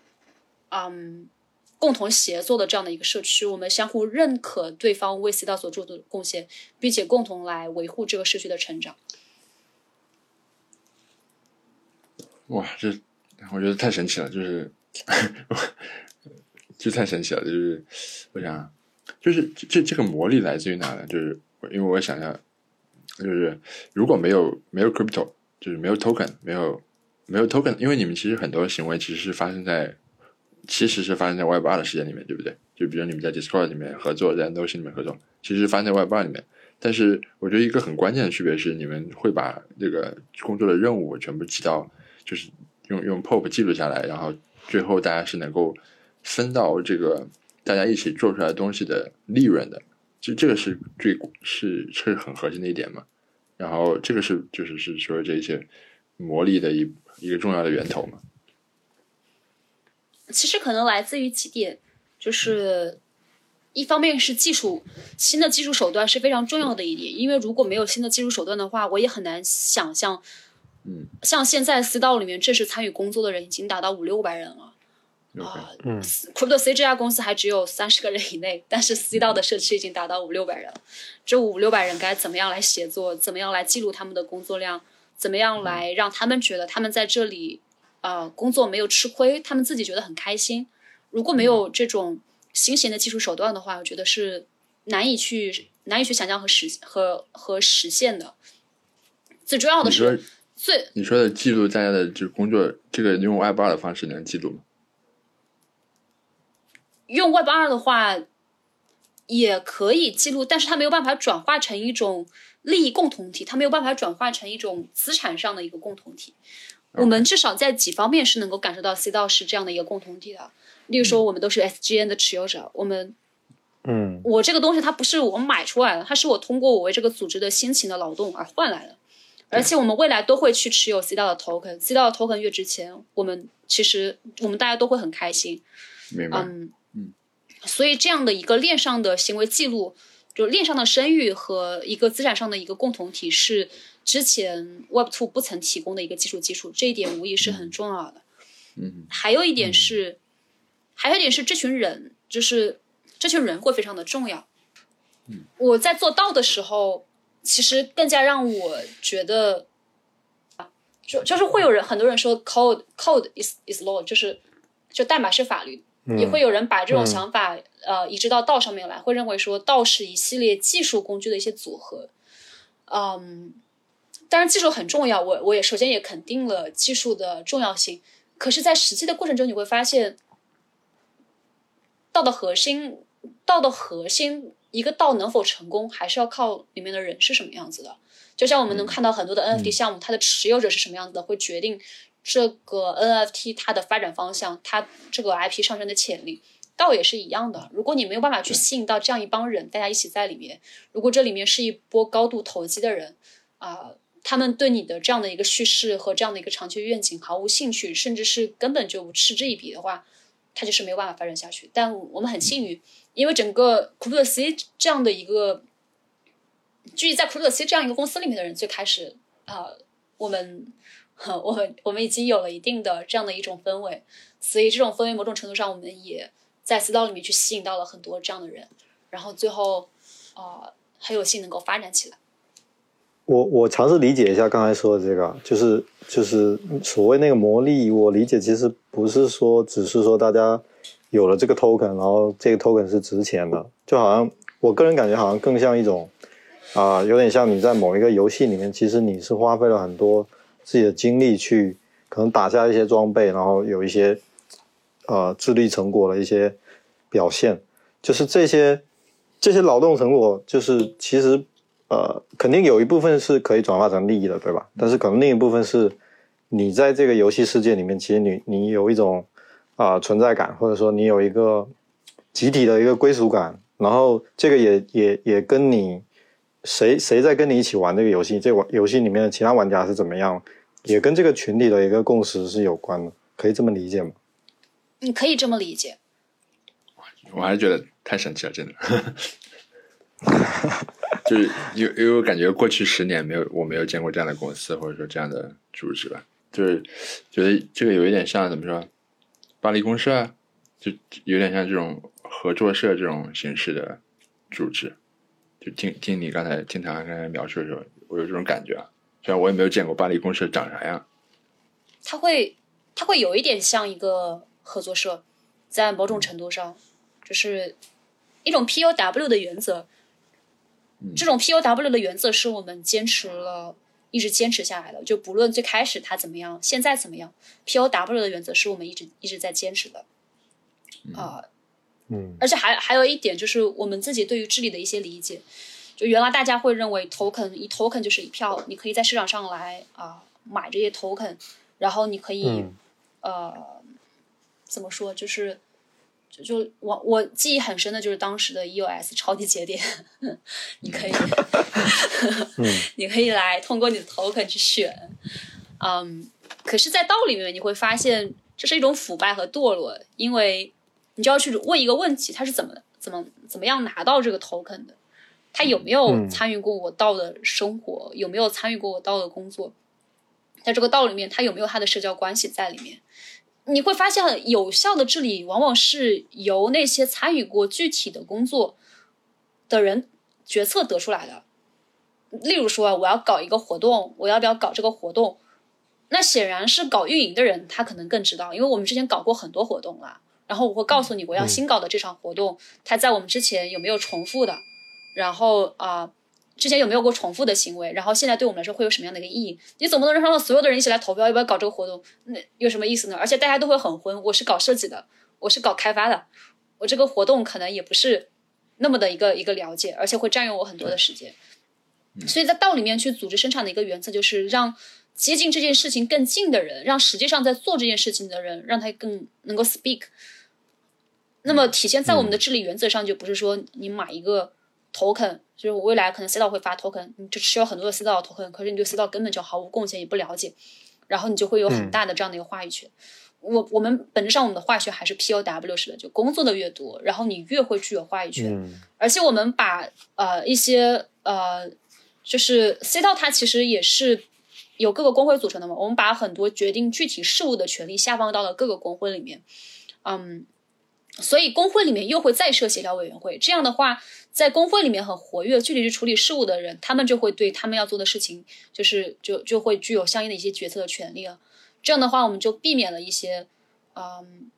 嗯，共同协作的这样的一个社区，我们相互认可对方为 C 道所做的贡献，并且共同来维护这个社区的成长。
哇，这我觉得太神奇了，就是，就太神奇了，就是我想，就是这这个魔力来自于哪呢？就是因为我想象，就是如果没有没有 crypto，就是没有 token，没有。没有 token，因为你们其实很多行为其实是发生在，其实是发生在 Web 二的世界里面，对不对？就比如你们在 Discord 里面合作，在 Notion 里面合作，其实发生在 Web 二里面。但是我觉得一个很关键的区别是，你们会把这个工作的任务全部记到，就是用用 Pop 记录下来，然后最后大家是能够分到这个大家一起做出来东西的利润的。就这个是最是是很核心的一点嘛。然后这个是就是是说这些魔力的一。一个重要的源头嘛，
其实可能来自于几点，就是一方面是技术新的技术手段是非常重要的一点，因为如果没有新的技术手段的话，我也很难想象，
嗯，
像现在私道里面正式参与工作的人已经达到五六百人了。啊、
嗯
c r y p t o C 这家公司还只有三十个人以内，但是 C 道的社区已经达到五六百人了。这五六百人该怎么样来协作？怎么样来记录他们的工作量？怎么样来让他们觉得他们在这里，呃，工作没有吃亏，他们自己觉得很开心？如果没有这种新型的技术手段的话，我觉得是难以去难以去想象和实和和实现的。最重要的是，最
你说的记录大家的就是工作，这个用 Web 二的方式能记录吗？
用 Web 二的话也可以记录，但是它没有办法转化成一种利益共同体，它没有办法转化成一种资产上的一个共同体。我们至少在几方面是能够感受到 C 道是这样的一个共同体的。例如说，我们都是 SGN 的持有者，我们
嗯
我这个东西它不是我买出来的，它是我通过我为这个组织的辛勤的劳动而换来的。而且我们未来都会去持有 C 道的 token，C 道的 token 越值钱，我们其实我们大家都会很开心。
明白？
嗯，所以这样的一个链上的行为记录，就链上的声誉和一个资产上的一个共同体，是之前 Web Two 不曾提供的一个技术基础，这一点无疑是很重要的。
嗯
还有一点是，还有一点是，这群人就是这群人会非常的重要。嗯我在做到的时候，其实更加让我觉得，啊就就是会有人很多人说 code code is is law，就是就代码是法律，也会有人把这种想法、呃移植到道上面来，会认为说道是一系列技术工具的一些组合。嗯，当然技术很重要，我我也首先也肯定了技术的重要性。可是，在实际的过程中，你会发现，道的核心，道的核心，一个道能否成功，还是要靠里面的人是什么样子的。就像我们能看到很多的 NFT 项目，它的持有者是什么样子的，会决定这个 NFT 它的发展方向，它这个 IP 上升的潜力。道也是一样的，如果你没有办法去吸引到这样一帮人，大家一起在里面，如果这里面是一波高度投机的人，啊、他们对你的这样的一个叙事和这样的一个长期愿景毫无兴趣，甚至是根本就嗤之以鼻的话，它就是没有办法发展下去。但我们很幸运，因为整个 c r y p t C 这样的一个聚集在 c r y p t C 这样一个公司里面的人，最开始啊、我们我们我们已经有了一定的这样的一种氛围，所以这种氛围某种程度上，我们也在私道里面去吸引到了很多这样的人，然后最后呃很有幸能够发展起来。
我我尝试理解一下刚才说的这个，就是就是所谓那个魔力，我理解其实不是说只是说大家有了这个 token，然后这个 token 是值钱的，就好像我个人感觉好像更像一种啊、有点像你在某一个游戏里面，其实你是花费了很多自己的精力去可能打下一些装备，然后有一些呃智力成果的一些表现，就是这些这些劳动成果，就是其实呃肯定有一部分是可以转化成利益的，对吧？但是可能另一部分是你在这个游戏世界里面，其实你你有一种啊、存在感，或者说你有一个集体的一个归属感，然后这个也也也跟你谁谁在跟你一起玩这个游戏，这玩游戏里面的其他玩家是怎么样，也跟这个群体的一个共识是有关的，可以这么理解吗？
你可以这么理解。
我还是觉得太神奇了，真的。就是因为因为我感觉过去十年没有我没有见过这样的公司或者说这样的组织吧，就是觉得这个有一点像怎么说，巴黎公社啊，就有点像这种合作社这种形式的组织。就听听你刚才听他刚才描述的时候，我有这种感觉啊。虽然我也没有见过巴黎公社长啥样，
它会它会有一点像一个合作社，在某种程度上，就是一种 POW 的原则。这种 POW 的原则是我们坚持了，一直坚持下来的。就不论最开始它怎么样，现在怎么样，POW 的原则是我们一直一直在坚持的。啊、
嗯。
而且还还有一点就是我们自己对于治理的一些理解，就原来大家会认为 token 一 token 就是一票，你可以在市场上来啊、买这些 token，然后你可以、
嗯。
呃怎么说就是。就就我我记忆很深的就是当时的 EOS 超级节点，你可以，你可以来通过你的 token 去选，嗯，可是，在道里面你会发现这是一种腐败和堕落，因为你就要去问一个问题，他是怎么怎么怎么样拿到这个 token 的，他有没有参与过我道的生活，有没有参与过我道的工作，在这个道里面，他有没有他的社交关系在里面？你会发现，有效的治理往往是由那些参与过具体的工作的人决策得出来的。例如说，我要搞一个活动，我要不要搞这个活动？那显然是搞运营的人，他可能更知道，因为我们之前搞过很多活动了。然后我会告诉你，我要新搞的这场活动，它在我们之前有没有重复的？然后啊，之前有没有过重复的行为？然后现在对我们来说会有什么样的一个意义？你总不能让所有的人一起来投票，要不要搞这个活动？那有什么意思呢？而且大家都会很昏，我是搞设计的，我是搞开发的，我这个活动可能也不是那么的一个一个了解，而且会占用我很多的时间。所以在道里面去组织生产的一个原则就是让。接近这件事情更近的人，让实际上在做这件事情的人，让他更能够 speak。那么体现在我们的治理原则上，就不是说你买一个 token，就是我未来可能 C 道会发 token，你就持有很多的 C 道 token，可是你对 C 道根本就毫无贡献，也不了解，然后你就会有很大的这样的一个话语权。我我们本质上我们的话语权还是 POW 式的，就工作的越多，然后你越会具有话语权。而且我们把呃一些呃就是 C 道它其实也是。有各个工会组成的嘛？我们把很多决定具体事务的权利下放到了各个工会里面，嗯，所以工会里面又会再设协调委员会。这样的话，在工会里面很活跃、具体去处理事务的人，他们就会对他们要做的事情，就是就就会具有相应的一些决策的权利了。这样的话，我们就避免了一些，嗯，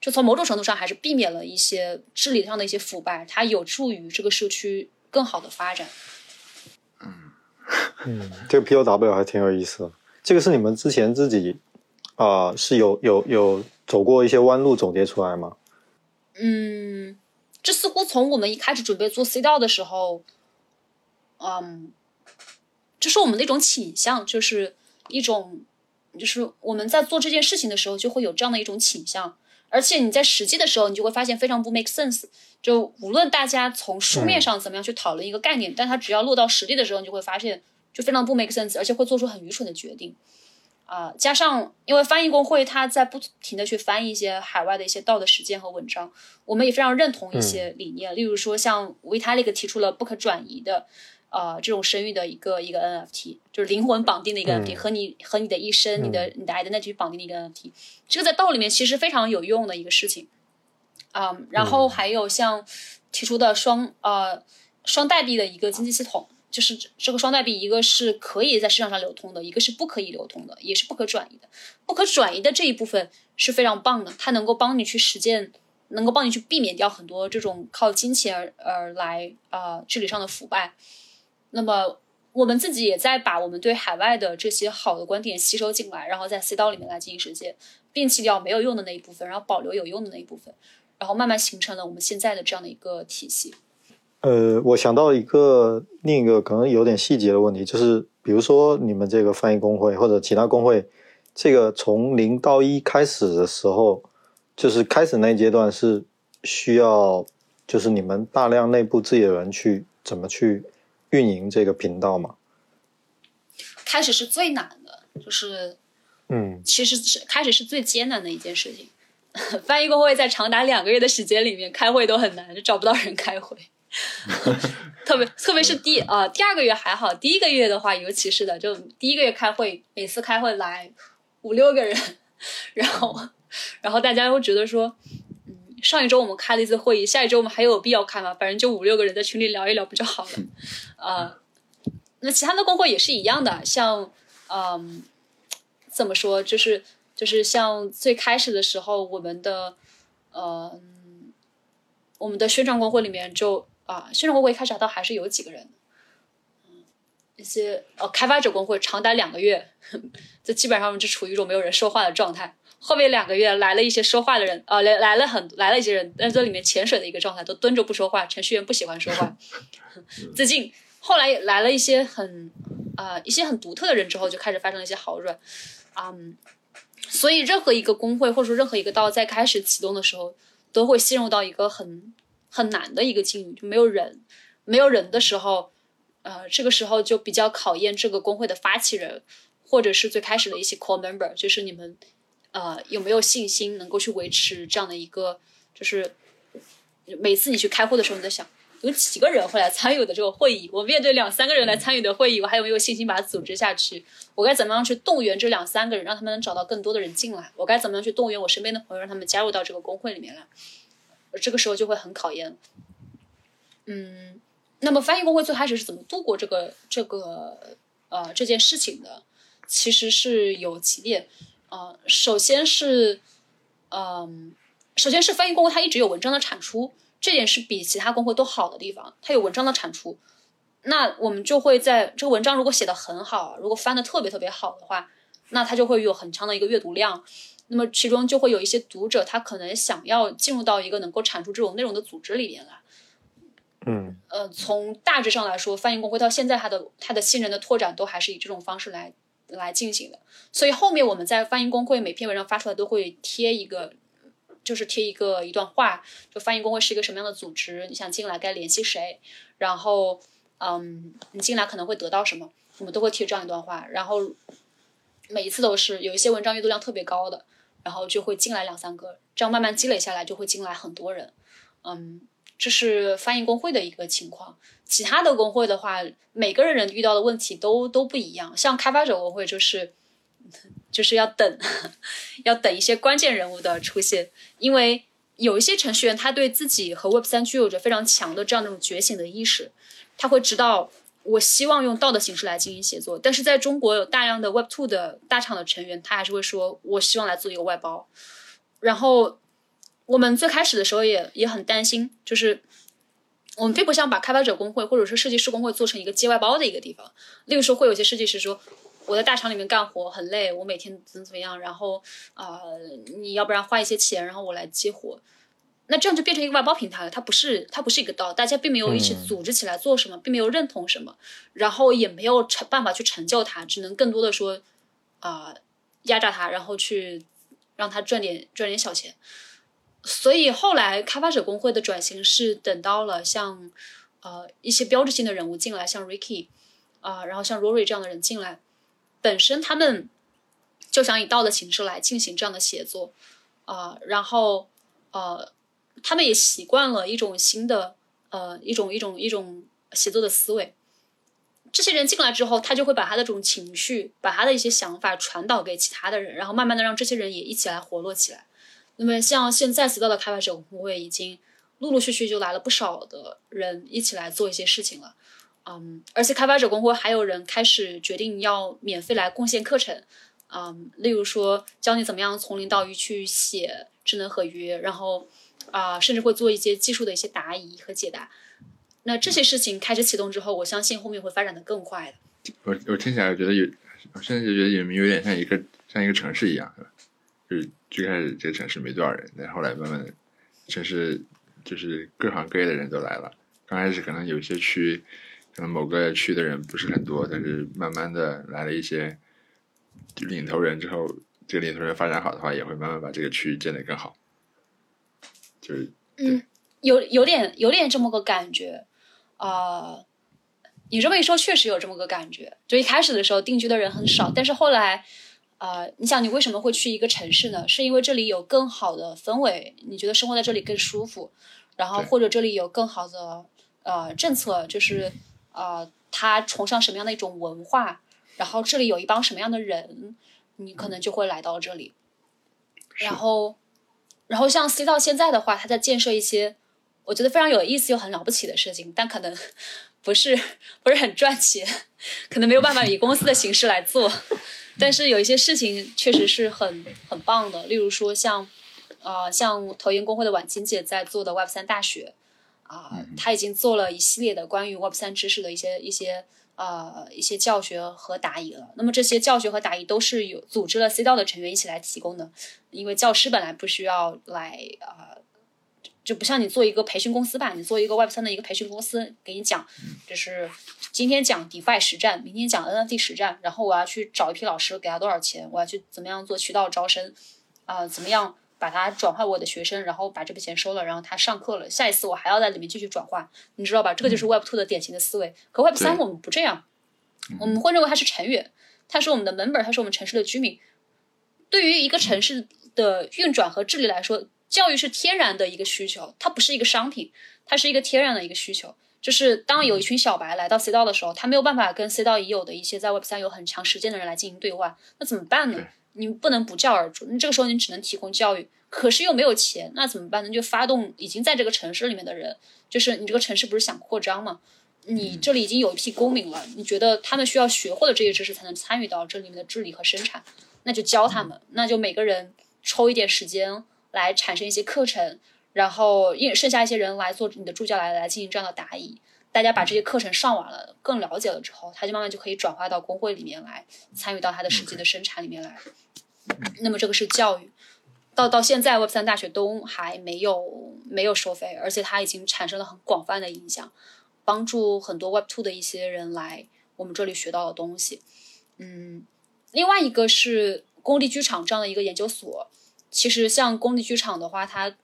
就从某种程度上还是避免了一些治理上的一些腐败，它有助于这个社区更好的发展。
嗯，这个 POW 还挺有意思的。这个是你们之前自己啊是有有有走过一些弯路总结出来吗？
嗯，这似乎从我们一开始准备做 C 道的时候，嗯，这是我们的一种倾向，就是一种就是我们在做这件事情的时候就会有这样的一种倾向，而且你在实际的时候，你就会发现非常不 make sense。就无论大家从书面上怎么样去讨论一个概念，但它只要落到实地的时候，你就会发现。就非常不 make sense，而且会做出很愚蠢的决定，啊，加上因为翻译工会他在不停的去翻译一些海外的一些道德实践和文章，我们也非常认同一些理念，例如说像 Vitalik 提出了不可转移的，呃，这种生育的一个一个 NFT，就是灵魂绑定的一个 NFT，和你和你的一生、你的你的 identity 绑定的一个 NFT，这个在道里面其实非常有用的一个事情，啊，然后还有像提出的双呃双代币的一个经济系统。就是这个双代币，一个是可以在市场上流通的，一个是不可以流通的，也是不可转移的。不可转移的这一部分是非常棒的，它能够帮你去实践，能够帮你去避免掉很多这种靠金钱而而来啊治理上的腐败。那么我们自己也在把我们对海外的这些好的观点吸收进来，然后在 C 道里面来进行实践，摒弃掉没有用的那一部分，然后保留有用的那一部分，然后慢慢形成了我们现在的这样的一个体系。
呃，我想到一个另一个可能有点细节的问题，就是比如说你们这个翻译工会或者其他工会，这个从零到一开始的时候，就是开始那一阶段是需要，就是你们大量内部自己的人去怎么去运营这个频道嘛？
开始是最难的，就是
嗯，
其实是开始是最艰难的一件事情。翻译工会在长达两个月的时间里面开会都很难，就找不到人开会。特别特别是第啊第二个月还好，第一个月的话，尤其是的，就第一个月开会，每次开会来五六个人，然后然后大家会觉得说，嗯，上一周我们开了一次会议，下一周我们还有必要开吗？反正就五六个人在群里聊一聊不就好了？啊，那其他的工会也是一样的，像嗯，怎么说，就是就是像最开始的时候，我们的呃，我们的宣传工会里面就。啊，宣传工会一开始倒还是有几个人，嗯，一些呃开发者工会长达两个月，就基本上就处于一种没有人说话的状态。后面两个月来了一些说话的人，啊来来了很来了一些人，但是这里面潜水的一个状态，都蹲着不说话。程序员不喜欢说话。最近后来来了一些很啊一些很独特的人之后，就开始发生了一些好转。嗯，所以任何一个工会或者说任何一个道在开始启动的时候，都会陷入到一个很。很难的一个境遇，就没有人，没有人的时候，呃，这个时候就比较考验这个工会的发起人，或者是最开始的一些 core member，就是你们，呃，有没有信心能够去维持这样的一个，就是每次你去开会的时候，你在想有几个人会来参与的这个会议？我面对两三个人来参与的会议，我还有没有信心把它组织下去？我该怎么样去动员这两三个人，让他们能找到更多的人进来？我该怎么样去动员我身边的朋友，让他们加入到这个工会里面来？这个时候就会很考验。嗯，那么翻译工会最开始是怎么度过这个这个呃这件事情的？其实是有几点，呃，首先是，嗯，首先是翻译工会它一直有文章的产出，这点是比其他工会都好的地方，它有文章的产出。那我们就会在这个文章如果写的很好，如果翻的特别特别好的话，那它就会有很强的一个阅读量。那么其中就会有一些读者，他可能想要进入到一个能够产出这种内容的组织里面来。
嗯，
呃，从大致上来说，翻译工会到现在它的它的新人的拓展都还是以这种方式来来进行的。所以后面我们在翻译工会每篇文章发出来都会贴一个，就是贴一个一段话，就翻译工会是一个什么样的组织，你想进来该联系谁，然后嗯，你进来可能会得到什么，我们都会贴这样一段话。然后每一次都是有一些文章阅读量特别高的。然后就会进来两三个，这样慢慢积累下来，就会进来很多人。嗯，这是翻译工会的一个情况。其他的工会的话，每个人遇到的问题都都不一样。像开发者工会就是就是要等，要等一些关键人物的出现，因为有一些程序员他对自己和 Web 三具有着非常强的这样的种觉醒的意识，他会知道。我希望用道的形式来进行写作，但是在中国有大量的 Web Two 的大厂的成员，他还是会说，我希望来做一个外包。然后我们最开始的时候也也很担心，就是我们并不想把开发者工会或者说设计师工会做成一个接外包的一个地方。那个时候，会有些设计师说，我在大厂里面干活很累，我每天怎么怎么样，然后啊，你要不然花一些钱，然后我来接活。那这样就变成一个外包平台了，它不是它不是一个道，大家并没有一起组织起来做什么，并没有认同什么，然后也没有成办法去成就它，只能更多的说，啊，压榨它，然后去让它赚点赚点小钱。所以后来开发者工会的转型是等到了像呃一些标志性的人物进来，像 Ricky 啊，然后像 Rory 这样的人进来，本身他们就想以道的形式来进行这样的写作啊，然后呃。他们也习惯了一种新的，呃，一种一种一种写作的思维。这些人进来之后，他就会把他的这种情绪，把他的一些想法传导给其他的人，然后慢慢的让这些人也一起来活络起来。那么，像现在 Star 的开发者工会已经陆陆续续就来了不少的人一起来做一些事情了，嗯，而且开发者工会还有人开始决定要免费来贡献课程，嗯，例如说教你怎么样从零到一去写智能合约，然后。啊，甚至会做一些技术的一些答疑和解答。那这些事情开始启动之后，我相信后面会发展的更快的。
我我听起来觉得有，我甚至觉得有有点像一个像一个城市一样，是吧？就是最开始这个城市没多少人，但后来慢慢，城市就是各行各业的人都来了。刚开始可能有些区，可能某个区的人不是很多，但是慢慢的来了一些领头人之后，这个领头人发展好的话，也会慢慢把这个区建得更好。就是
嗯，有有点有点这么个感觉，啊，你这么一说，确实有这么个感觉。就一开始的时候，定居的人很少，但是后来，啊，你想，你为什么会去一个城市呢？是因为这里有更好的氛围，你觉得生活在这里更舒服，然后或者这里有更好的呃政策，就是呃，他崇尚什么样的一种文化，然后这里有一帮什么样的人，你可能就会来到这里，然后。然后像 C 到现在的话，他在建设一些我觉得非常有意思又很了不起的事情，但可能不是 不是很赚钱，可能没有办法以公司的形式来做。但是有一些事情确实是很很棒的，例如说像啊像投研工会的婉清姐在做的 Web 三大学啊，她已经做了一系列的关于 Web 三知识的一些一些。呃，一些教学和答疑了。那么这些教学和答疑都是有组织了 C 道的成员一起来提供的，因为教师本来不需要来呃，就不像你做一个培训公司吧，你做一个 Web 三的一个培训公司，给你讲，就是今天讲 DeFi 实战，明天讲 NFT 实战，然后我要去找一批老师，给他多少钱，我要去怎么样做渠道招生，啊，怎么样？把它转化我的学生，然后把这笔钱收了，然后他上课了。下一次我还要在里面继续转化，你知道吧？这个就是 Web Two 的典型的思维。可 Web 三我们不这样，我们会认为他是成员，他是我们的 member，他是我们城市的居民。对于一个城市的运转和治理来说，教育是天然的一个需求，它不是一个商品，它是一个天然的一个需求。就是当有一群小白来到 C 道的时候，他没有办法跟 C 道已有的一些在 Web 三有很长时间的人来进行对话，那怎么办呢？你不能不教而出，那这个时候你只能提供教育，可是又没有钱，那怎么办呢？就发动已经在这个城市里面的人，就是你这个城市不是想扩张吗？你这里已经有一批公民了，你觉得他们需要学会的这些知识才能参与到这里面的治理和生产，那就教他们，那就每个人抽一点时间来产生一些课程。然后，因剩下一些人来做你的助教来来进行这样的答疑，大家把这些课程上完了，更了解了之后，他就慢慢就可以转化到工会里面来，参与到他的实际的生产里面来。那么这个是教育，到到现在 Web 三大学都还没有没有收费，而且它已经产生了很广泛的影响，帮助很多 Web two 的一些人来我们这里学到的东西。嗯，另外一个是公立剧场这样的一个研究所，其实像公立剧场的话，它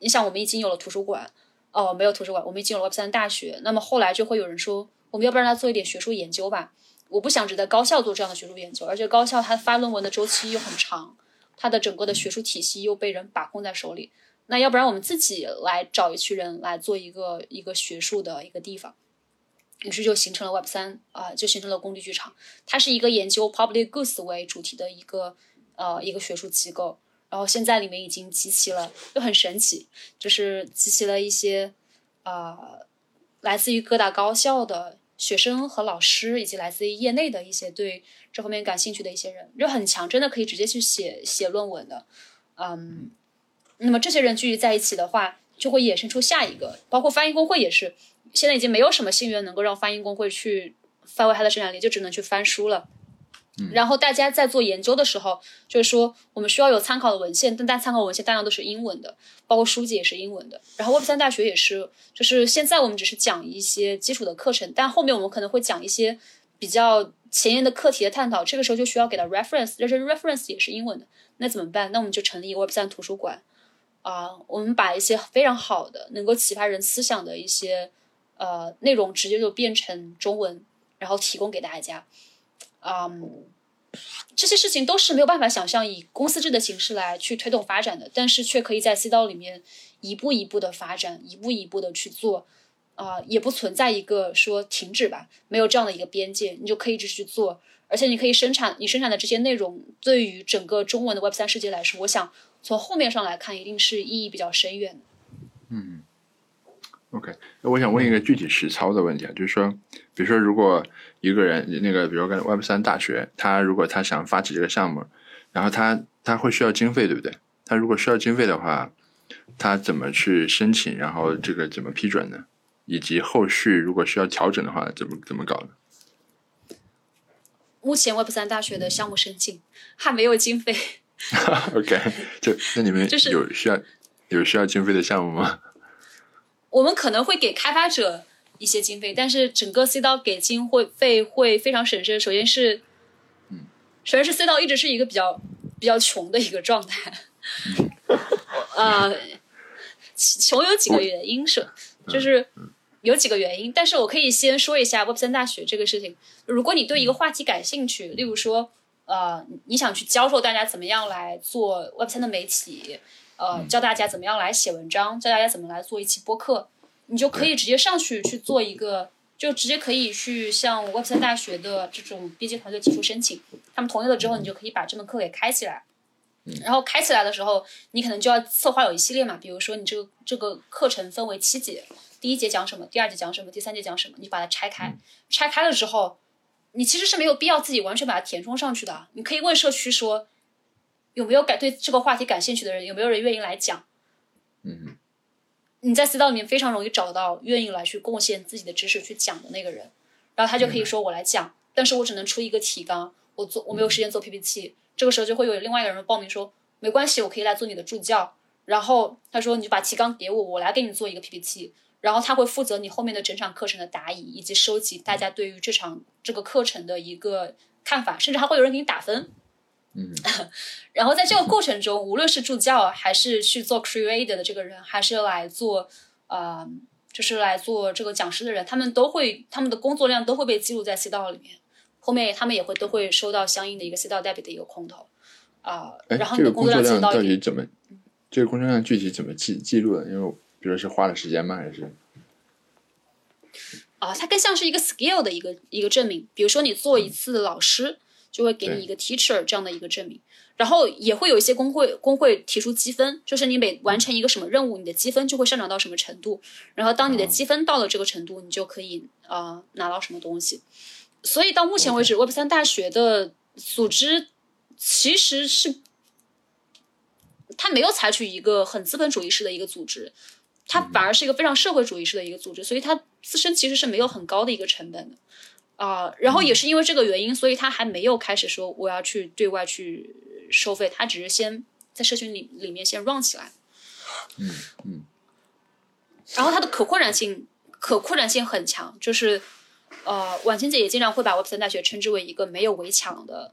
你想，我们已经有了图书馆，哦，没有图书馆，我们已经有了 Web 三大学。那么后来就会有人说，我们要不然来做一点学术研究吧？我不想只在高校做这样的学术研究，而且高校它发论文的周期又很长，它的整个的学术体系又被人把控在手里。那要不然我们自己来找一群人来做一个一个学术的一个地方，于是就形成了 Web 三啊，就形成了公立剧场。它是一个研究 public goods 为主题的一个呃一个学术机构。然后现在里面已经集齐了，又很神奇，就是集齐了一些，呃，来自于各大高校的学生和老师，以及来自于业内的一些对这方面感兴趣的一些人，就很强，真的可以直接去写写论文的，嗯，那么这些人聚集在一起的话，就会衍生出下一个，包括翻译工会也是，现在已经没有什么信源能够让翻译工会去发挥它的生产力，就只能去翻书了。然后大家在做研究的时候，就是说我们需要有参考的文献，但大参考文献大量都是英文的，包括书籍也是英文的。然后 Web 三大学也是，就是现在我们只是讲一些基础的课程，但后面我们可能会讲一些比较前沿的课题的探讨，这个时候就需要给到 reference，这些 reference 也是英文的，那怎么办？那我们就成立一个 Web 三图书馆，啊，我们把一些非常好的、能够启发人思想的一些呃内容直接就变成中文，然后提供给大家。嗯，这些事情都是没有办法想象以公司制的形式来去推动发展的，但是却可以在 C 道里面一步一步的发展，一步一步的去做，啊，也不存在一个说停止吧，没有这样的一个边界，你就可以一直去做，而且你可以生产你生产的这些内容，对于整个中文的 Web 三世界来说，我想从后面上来看，一定是意义比较深远的。
嗯。OK，那我想问一个具体实操的问题啊，就是说，比如说，如果一个人那个，比如跟 Web 三大学，他如果他想发起这个项目，然后他他会需要经费，对不对？他如果需要经费的话，他怎么去申请？然后这个怎么批准呢？以及后续如果需要调整的话，怎么怎么搞呢？
目前 Web 三大学的项目申请还没有经费。
OK，就那你们
就是
有需要有需要经费的项目吗？
我们可能会给开发者一些经费，但是整个 C 道给经会费会非常省事。首先是，
嗯，
首先是 C 道一直是一个比较比较穷的一个状态，呃，穷有几个原因是，就是有几个原因。但是我可以先说一下 Web 三大学这个事情。如果你对一个话题感兴趣，例如说，呃，你想去教授大家怎么样来做 Web 三的媒体。呃，教大家怎么样来写文章，教大家怎么来做一期播客，你就可以直接上去去做一个，就直接可以去向 Web 三大学的这种编辑团队提出申请，他们同意了之后，你就可以把这门课给开起来。然后开起来的时候，你可能就要策划有一系列嘛，比如说你这个这个课程分为七节，第一节讲什么，第二节讲什么，第三节讲什么，你把它拆开，拆开了之后，你其实是没有必要自己完全把它填充上去的，你可以问社区说。有没有感对这个话题感兴趣的人？有没有人愿意来讲？
嗯，
你在 C 道里面非常容易找到愿意来去贡献自己的知识去讲的那个人，然后他就可以说：“我来讲，但是我只能出一个提纲，我做我没有时间做 PPT。”这个时候就会有另外一个人报名说：“没关系，我可以来做你的助教。”然后他说：“你就把提纲给我，我来给你做一个 PPT。”然后他会负责你后面的整场课程的答疑，以及收集大家对于这场这个课程的一个看法，甚至还会有人给你打分。
嗯，
然后在这个过程中，无论是助教还是去做 creator 的这个人，还是来做呃，就是来做这个讲师的人，他们都会他们的工作量都会被记录在 C 道里面。后面他们也会都会收到相应的一个 C 道代笔的一个空投啊。然后你的
工作
量
到底怎么这个工作量具体怎么记记录的？因为我比如是花了时间吗？还是
啊，它更像是一个 skill 的一个一个证明。比如说你做一次老师，就会给你一个 teacher 这样的一个证明。然后也会有一些工会工会提出积分，就是你每完成一个什么任务，你的积分就会上涨到什么程度。然后当你的积分到了这个程度，你就可以呃拿到什么东西。所以到目前为止，Web 三大学的组织其实是它没有采取一个很资本主义式的一个组织，它反而是一个非常社会主义式的一个组织，所以它自身其实是没有很高的一个成本的啊。然后也是因为这个原因，所以他还没有开始说我要去对外去。收费，他只是先在社群里里面先 run 起来，
嗯嗯，
然后它的可扩展性可扩展性很强，就是呃，婉清姐也经常会把 Web 三大学称之为一个没有围墙的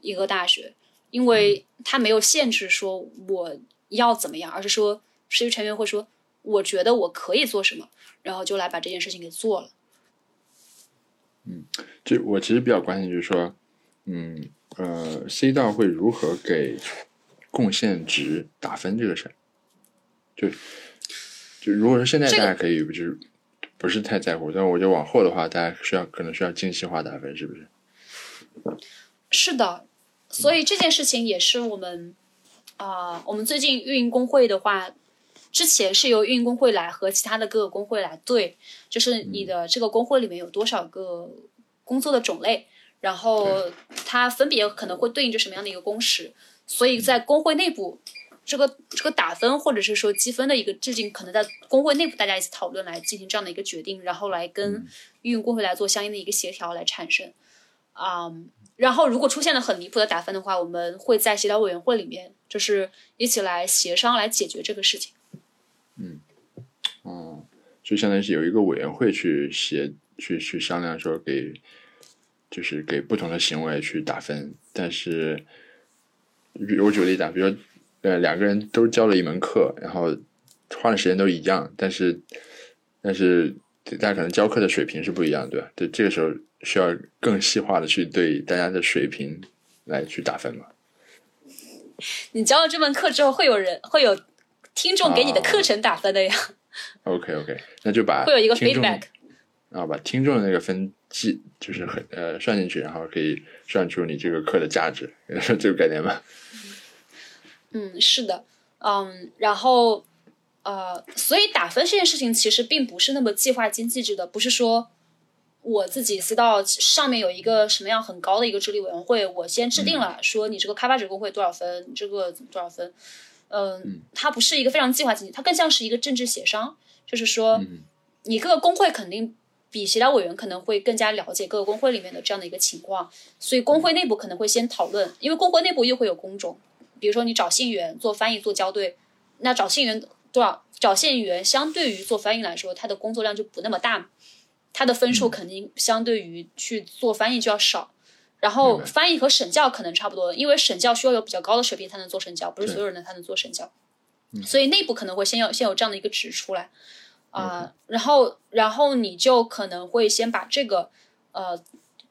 一个大学，因为它没有限制说我要怎么样，而是说实习成员会说我觉得我可以做什么，然后就来把这件事情给做了。
嗯，就我其实比较关心，就是说，嗯。呃，C 道会如何给贡献值打分这个事儿？就就如果说现在大家可以就是不是太在乎，但我觉得往后的话，大家需要可能需要精细化打分，是不是？
是的，所以这件事情也是我们啊，我们最近运营工会的话，之前是由运营工会来和其他的各个工会来对，就是你的这个工会里面有多少个工作的种类。然后它分别可能会对应着什么样的一个工时，所以在工会内部，这个这个打分或者是说积分的一个制定，可能在工会内部大家一起讨论来进行这样的一个决定，然后来跟运营工会来做相应的一个协调来产生。啊，然后如果出现了很离谱的打分的话，我们会在协调委员会里面就是一起来协商来解决这个事情。
嗯，哦，就相当于是有一个委员会去协去去商量说给。就是给不同的行为去打分，但是，我举个例子啊，比如，呃，两个人都教了一门课，然后花的时间都一样，但是，但是大家可能教课的水平是不一样，对吧？对，这个时候需要更细化的去对大家的水平来去打分嘛？
你教了这门课之后，会有人会有听众给你的课程打分的呀
？OK OK，那就把
会有一个 feedback，
然后把听众的那个分。记就是很呃算进去，然后可以算出你这个课的价值，这个概念吗？
嗯，是的，嗯，然后呃，所以打分这件事情其实并不是那么计划经济制的，不是说我自己知道上面有一个什么样很高的一个智力委员会，我先制定了说你这个开发者工会多少分，你这个多少分，嗯，它不是一个非常计划经济，它更像是一个政治协商，就是说你各个工会肯定。比协调委员可能会更加了解各个工会里面的这样的一个情况，所以工会内部可能会先讨论，因为工会内部又会有工种，比如说你找信源做翻译做校对，那找信源多少？找信源相对于做翻译来说，他的工作量就不那么大，他的分数肯定相对于去做翻译就要少。然后翻译和审教可能差不多，因为审教需要有比较高的水平才能做审教，不是所有人才能做审教，所以内部可能会先有先有这样的一个值出来。啊，然后，然后你就可能会先把这个，呃，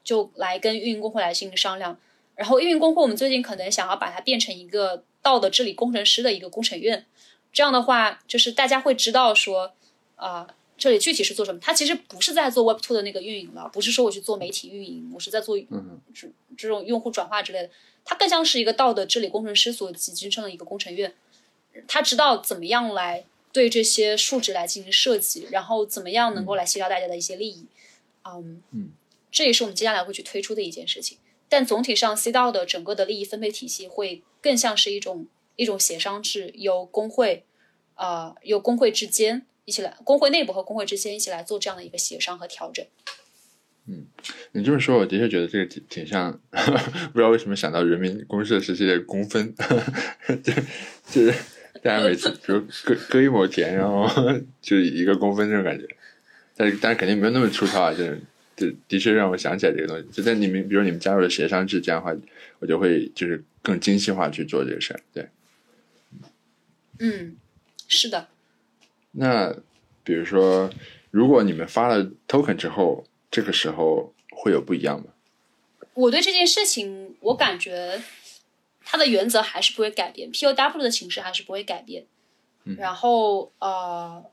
就来跟运营工会来进行商量。然后运营工会，我们最近可能想要把它变成一个道德治理工程师的一个工程院。这样的话，就是大家会知道说，啊，这里具体是做什么。他其实不是在做 Web Two 的那个运营了，不是说我去做媒体运营，我是在做这这种用户转化之类的。它更像是一个道德治理工程师所集集成的一个工程院。他知道怎么样来。对这些数值来进行设计，然后怎么样能够来协调大家的一些利益，嗯，这也是我们接下来会去推出的一件事情。但总体上，C 道的整个的利益分配体系会更像是一种一种协商制，由工会，啊，由工会之间一起来，工会内部和工会之间一起来做这样的一个协商和调整。
嗯，你这么说，我的确觉得这个挺挺像，不知道为什么想到人民公社时期的工分，就就是。大家每次比如割割一亩田，然后 就一个工分这种感觉，但是但是肯定没有那么粗糙啊，就是就的确让我想起来这个东西。就在你们比如你们加入了协商制，这样的话，我就会就是更精细化去做这个事儿。对，
嗯，是的。
那比如说，如果你们发了 token 之后，这个时候会有不一样吗？
我对这件事情，我感觉。它的原则还是不会改变，POW 的形式还是不会改变。然后呃，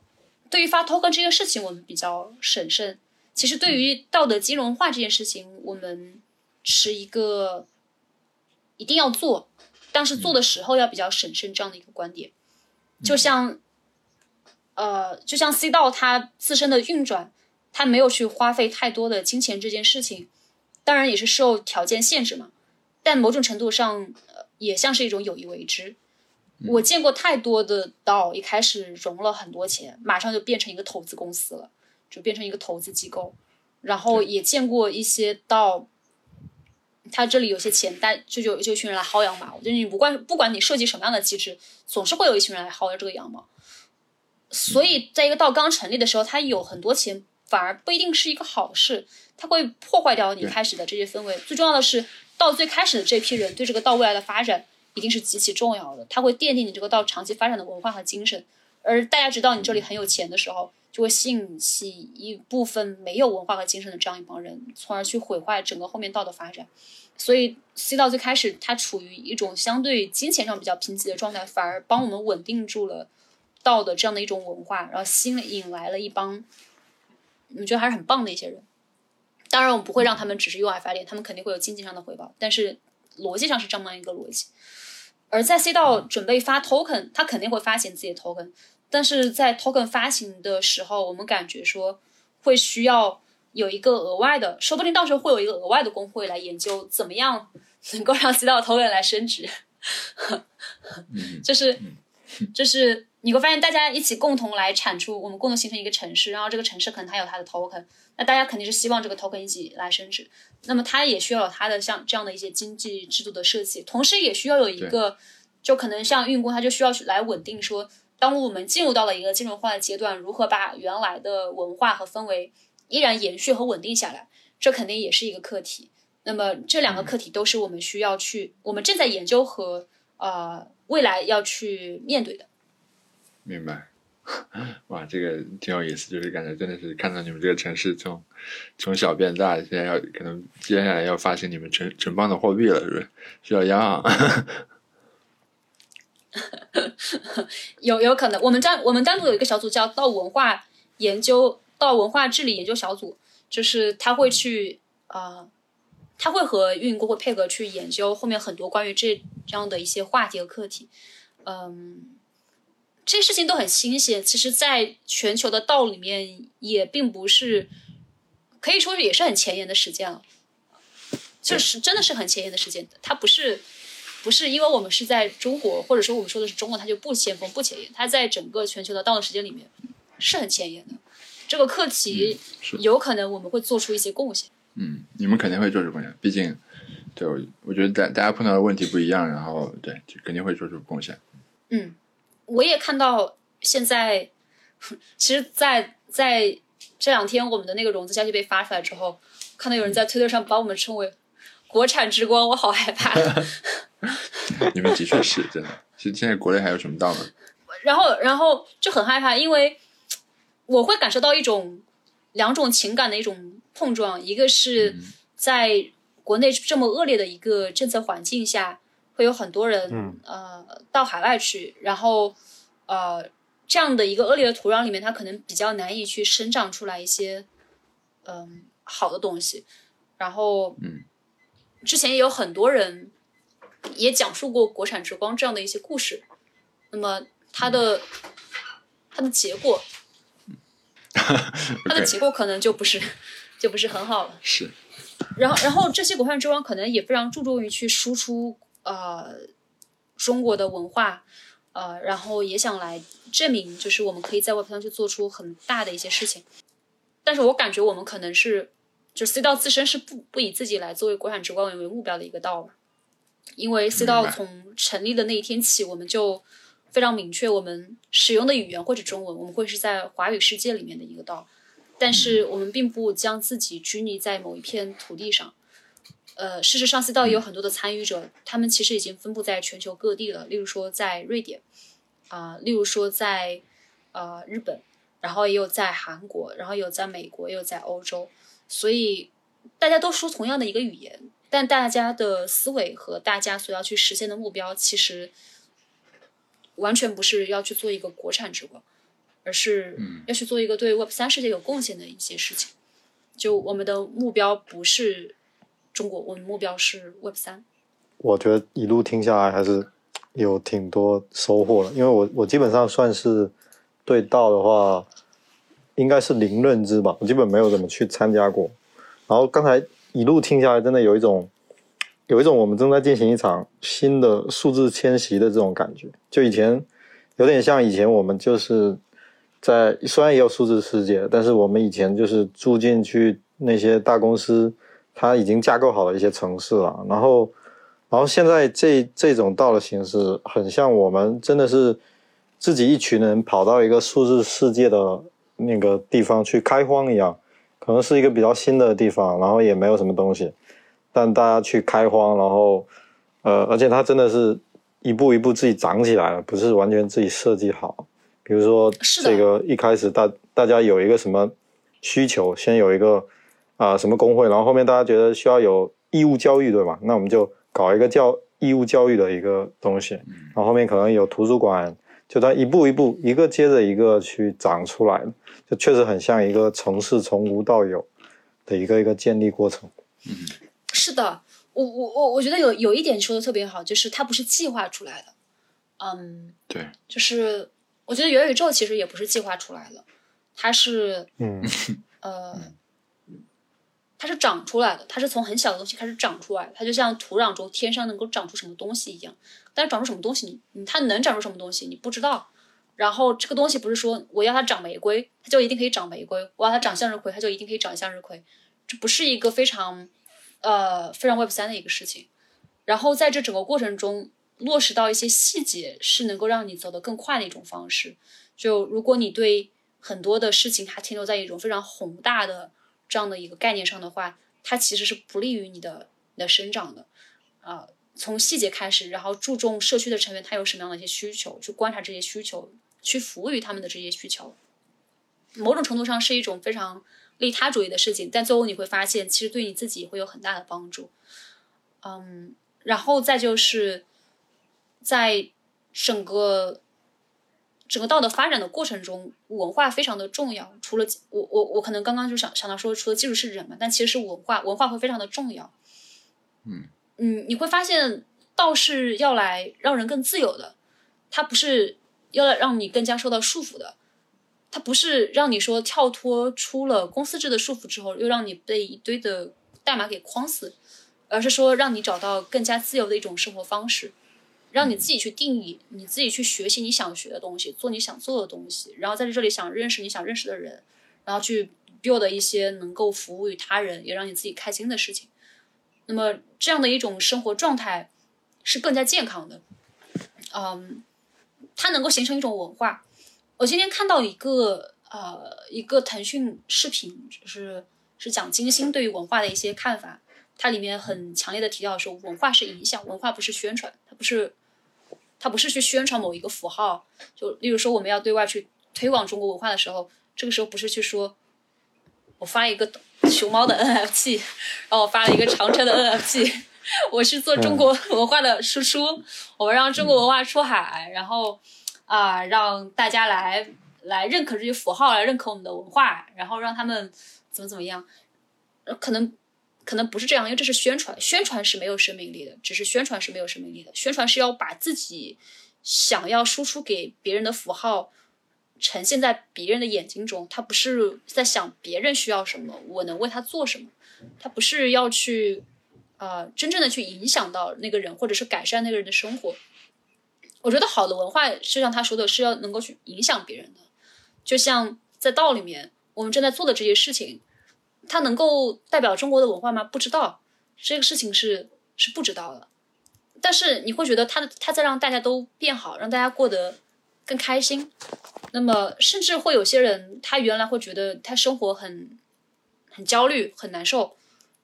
对于发 token 这件事情，我们比较审慎。其实对于道德金融化这件事情，我们持一个一定要做，但是做的时候要比较审慎这样的一个观点。就像呃，就像 C 道它自身的运转，它没有去花费太多的金钱这件事情，当然也是受条件限制嘛。但某种程度上，呃，也像是一种有意为之。我见过太多的道一开始融了很多钱，马上就变成一个投资公司了，就变成一个投资机构。然后也见过一些道，他这里有些钱，但就就就一群人来薅羊毛。就你不管不管你设计什么样的机制，总是会有一群人来薅这个羊毛。所以在一个道刚成立的时候，他有很多钱，反而不一定是一个好事，它会破坏掉你开始的这些氛围。最重要的是，到最开始的这批人对这个道未来的发展。一定是极其重要的，它会奠定你这个道长期发展的文化和精神。而大家知道你这里很有钱的时候，就会吸引起一部分没有文化和精神的这样一帮人，从而去毁坏整个后面道的发展。所以 C 道最开始它处于一种相对金钱上比较贫瘠的状态，反而帮我们稳定住了道的这样的一种文化，然后吸引来了一帮我觉得还是很棒的一些人。当然，我们不会让他们只是用爱发电，他们肯定会有经济上的回报，但是逻辑上是这么一个逻辑。而在 C 道准备发 token，他肯定会发行自己的 token，但是在 token 发行的时候，我们感觉说会需要有一个额外的，说不定到时候会有一个额外的工会来研究怎么样能够让 C 道 token 来升值，就是就是你会发现大家一起共同来产出，我们共同形成一个城市，然后这个城市可能它有它的 token，那大家肯定是希望这个 token 一起来升值。那么它也需要有它的像这样的一些经济制度的设计，同时也需要有一个，就可能像运工，它就需要去来稳定说，当我们进入到了一个金融化的阶段，如何把原来的文化和氛围依然延续和稳定下来，这肯定也是一个课题。那么这两个课题都是我们需要去，我们正在研究和呃未来要去面对的。
明白。哇，这个挺有意思，就是感觉真的是看到你们这个城市从从小变大，现在要可能接下来要发行你们城城邦的货币了，是不是？需要央行？
有有可能，我们单我们单独有一个小组叫“道文化研究”道文化治理研究小组，就是他会去啊，他会和运营工会配合去研究后面很多关于这这样的一些话题和课题，嗯。这些事情都很新鲜，其实，在全球的道里面也并不是，可以说也是很前沿的实践了，就是真的是很前沿的实践。它不是，不是因为我们是在中国，或者说我们说的是中国，它就不先锋不前沿。它在整个全球的道的实践里面是很前沿的。这个课题有可能我们会做出一些贡献。
嗯，你们肯定会做出贡献，毕竟，对我我觉得大大家碰到的问题不一样，然后对，就肯定会做出贡献。
嗯。我也看到，现在其实，在在这两天，我们的那个融资消息被发出来之后，看到有人在推特上把我们称为“国产之光”，我好害怕。
你们的确是真的。其实现在国内还有什么道呢？
然后，然后就很害怕，因为我会感受到一种两种情感的一种碰撞，一个是在国内这么恶劣的一个政策环境下。会有很多人，呃，到海外去，然后，呃，这样的一个恶劣的土壤里面，它可能比较难以去生长出来一些，嗯，好的东西。然后，
嗯，
之前也有很多人也讲述过国产之光这样的一些故事。那么，它的它的结果，它的结果 可能就不是就不是很好了。
是。
然后，然后这些国产之光可能也非常注重于去输出。呃，中国的文化，呃，然后也想来证明，就是我们可以在 Web 上去做出很大的一些事情。但是我感觉我们可能是，就 C 道自身是不不以自己来作为国产直观为目标的一个道，因为 C 道从成立的那一天起，我们就非常明确，我们使用的语言或者中文，我们会是在华语世界里面的一个道，但是我们并不将自己拘泥在某一片土地上。呃，事实上，C 道也有很多的参与者，他们其实已经分布在全球各地了。例如说，在瑞典，啊，例如说在呃日本，然后也有在韩国，然后有在美国，也有在欧洲。所以大家都说同样的一个语言，但大家的思维和大家所要去实现的目标，其实完全不是要去做一个国产直播，而是要去做一个对 Web 三世界有贡献的一些事情。就我们的目标不是中国，我们目标是 Web 三。
我觉得一路听下来还是有挺多收获的，因为我我基本上算是对道的话，应该是零认知吧，我基本没有怎么去参加过。然后刚才一路听下来，真的有一种有一种我们正在进行一场新的数字迁徙的这种感觉。就以前有点像以前我们就是在虽然也有数字世界，但是我们以前就是住进去那些大公司，它已经架构好了一些城市了，然后。然后现在这这种道的形式，很像我们真的是自己一群人跑到一个数字世界的那个地方去开荒一样，可能是一个比较新的地方，然后也没有什么东西，但大家去开荒，然后呃，而且它真的是一步一步自己长起来了，不是完全自己设计好。比如说这个一开始大大家有一个什么需求，先有一个啊什么工会，然后后面大家觉得需要有义务教育，对吧？那我们就搞一个教义务教育的一个东西，然后后面可能有图书馆，就它一步一步一个接着一个去长出来，就确实很像一个城市从无到有的一个一个建立过程。
嗯，
是的，我我我我觉得有有一点说的特别好，就是它不是计划出来的，嗯，
对，
就是我觉得元宇宙其实也不是计划出来的，它是
嗯
呃。它是长出来的，它是从很小的东西开始长出来，它就像土壤中天上能够长出什么东西一样。但是长出什么东西，你它能长出什么东西，你不知道。然后这个东西不是说我要它长玫瑰，它就一定可以长玫瑰；我要它长向日葵，它就一定可以长向日葵。这不是一个非常呃非常 Web 三的一个事情。然后在这整个过程中落实到一些细节，是能够让你走得更快的一种方式。就如果你对很多的事情还停留在一种非常宏大的。这样的一个概念上的话，它其实是不利于你的你的生长的，啊，从细节开始，然后注重社区的成员他有什么样的一些需求，去观察这些需求，去服务于他们的这些需求，某种程度上是一种非常利他主义的事情，但最后你会发现，其实对你自己会有很大的帮助，嗯，然后再就是在整个。整个道德发展的过程中，文化非常的重要。除了我我我可能刚刚就想想到说，除了技术是人嘛，但其实是文化，文化会非常的重要。
嗯
嗯，你会发现道是要来让人更自由的，它不是要来让你更加受到束缚的，它不是让你说跳脱出了公司制的束缚之后，又让你被一堆的代码给框死，而是说让你找到更加自由的一种生活方式。让你自己去定义，你自己去学习你想学的东西，做你想做的东西，然后在这里想认识你想认识的人，然后去 build 一些能够服务于他人，也让你自己开心的事情。那么这样的一种生活状态是更加健康的。嗯，它能够形成一种文化。我今天看到一个呃一个腾讯视频，就是是讲金星对于文化的一些看法。它里面很强烈的提到说，文化是影响，文化不是宣传，它不是，它不是去宣传某一个符号。就例如说，我们要对外去推广中国文化的时候，这个时候不是去说，我发一个熊猫的 NFT，然后我发了一个长城的 NFT，我是做中国文化的输出，我们让中国文化出海，然后啊，让大家来来认可这些符号，来认可我们的文化，然后让他们怎么怎么样，可能。可能不是这样，因为这是宣传，宣传是没有生命力的，只是宣传是没有生命力的。宣传是要把自己想要输出给别人的符号呈现在别人的眼睛中，他不是在想别人需要什么，我能为他做什么，他不是要去呃真正的去影响到那个人，或者是改善那个人的生活。我觉得好的文化，就像他说的是要能够去影响别人的，就像在道里面我们正在做的这些事情。它能够代表中国的文化吗？不知道，这个事情是是不知道的。但是你会觉得他他在让大家都变好，让大家过得更开心。那么甚至会有些人，他原来会觉得他生活很很焦虑、很难受。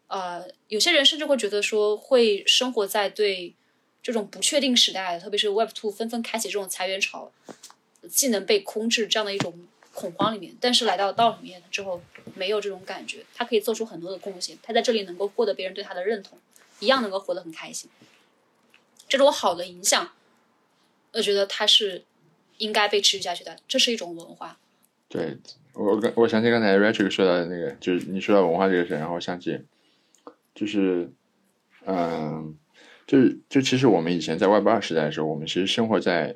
呃，有些人甚至会觉得说，会生活在对这种不确定时代，特别是 Web Two 纷纷开启这种裁员潮，技能被空置这样的一种。恐慌里面，但是来到道里面之后，没有这种感觉。他可以做出很多的贡献，他在这里能够获得别人对他的认同，一样能够活得很开心。这种好的影响，我觉得它是应该被持续下去的，这是一种文化。
对我刚我想起刚才 Rachel 说到的那个，就是你说到文化这个事，然后想起，就是，嗯，就是就其实我们以前在 Web 二时代的时候，我们其实生活在，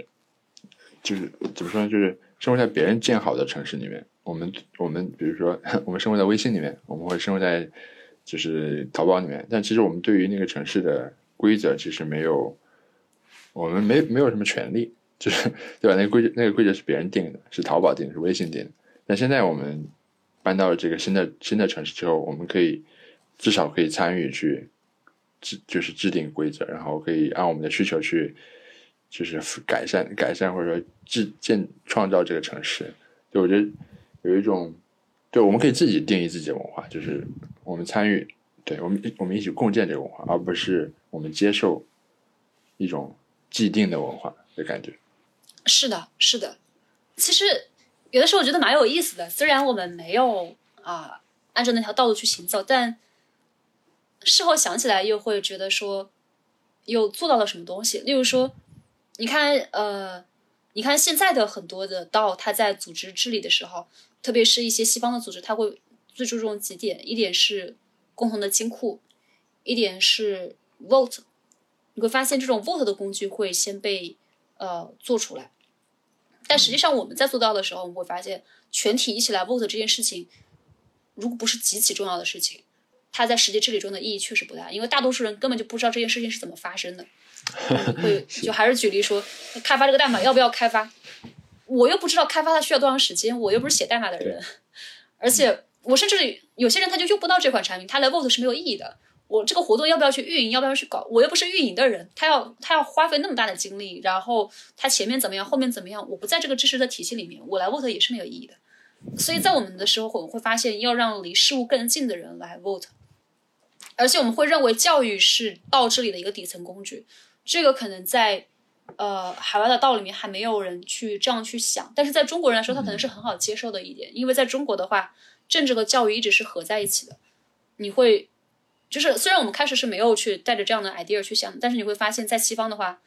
就是怎么说呢，就是生活在别人建好的城市里面。我们我们比如说 我们生活在微信里面，我们会生活在就是淘宝里面，但其实我们对于那个城市的规则其实没有，我们没没有什么权利，就是对吧？那个规则那个规则是别人定的，是淘宝定的，是微信定的。但现在我们搬到这个新的新的城市之后，我们可以至少可以参与去制就是制定规则，然后可以按我们的需求去就是 改善改善或者说制建创造这个城市。就我觉得有一种，对，我们可以自己定义自己的文化，就是我们参与，对我们我们一起共建这个文化，而不是我们接受一种既定的文化的感觉。
是的，是的。其实有的时候我觉得蛮有意思的，虽然我们没有啊、按照那条道路去行走，但事后想起来又会觉得说，又做到了什么东西。例如说，你看，呃，你看现在的很多的道，它在组织治理的时候，特别是一些西方的组织，它会最注重几点，一点是共同的金库，一点是 vote。你会发现，这种 vote 的工具会先被呃做出来。但实际上，我们在做到的时候，我们会发现，全体一起来 vote 这件事情，如果不是极其重要的事情，它在实际治理中的意义确实不大，因为大多数人根本就不知道这件事情是怎么发生的。嗯会 就还是举例说，开发这个代码要不要开发？我又不知道开发它需要多长时间，我又不是写代码的人，而且我甚至有些人他就用不到这款产品，他来 vote 是没有意义的。我这个活动要不要去运营，要不要去搞？我又不是运营的人，他要他要花费那么大的精力，然后他前面怎么样，后面怎么样？我不在这个知识的体系里面，我来 vote 也是没有意义的。所以在我们的时候，我们会发现要让离事物更近的人来 vote，而且我们会认为教育是到这里的一个底层工具。这个可能在呃海外的道里面还没有人去这样去想，但是在中国人来说，他可能是很好接受的一点，因为在中国的话，政治和教育一直是合在一起的。你会就是虽然我们开始是没有去带着这样的 idea 去想，但是你会发现在西方的话，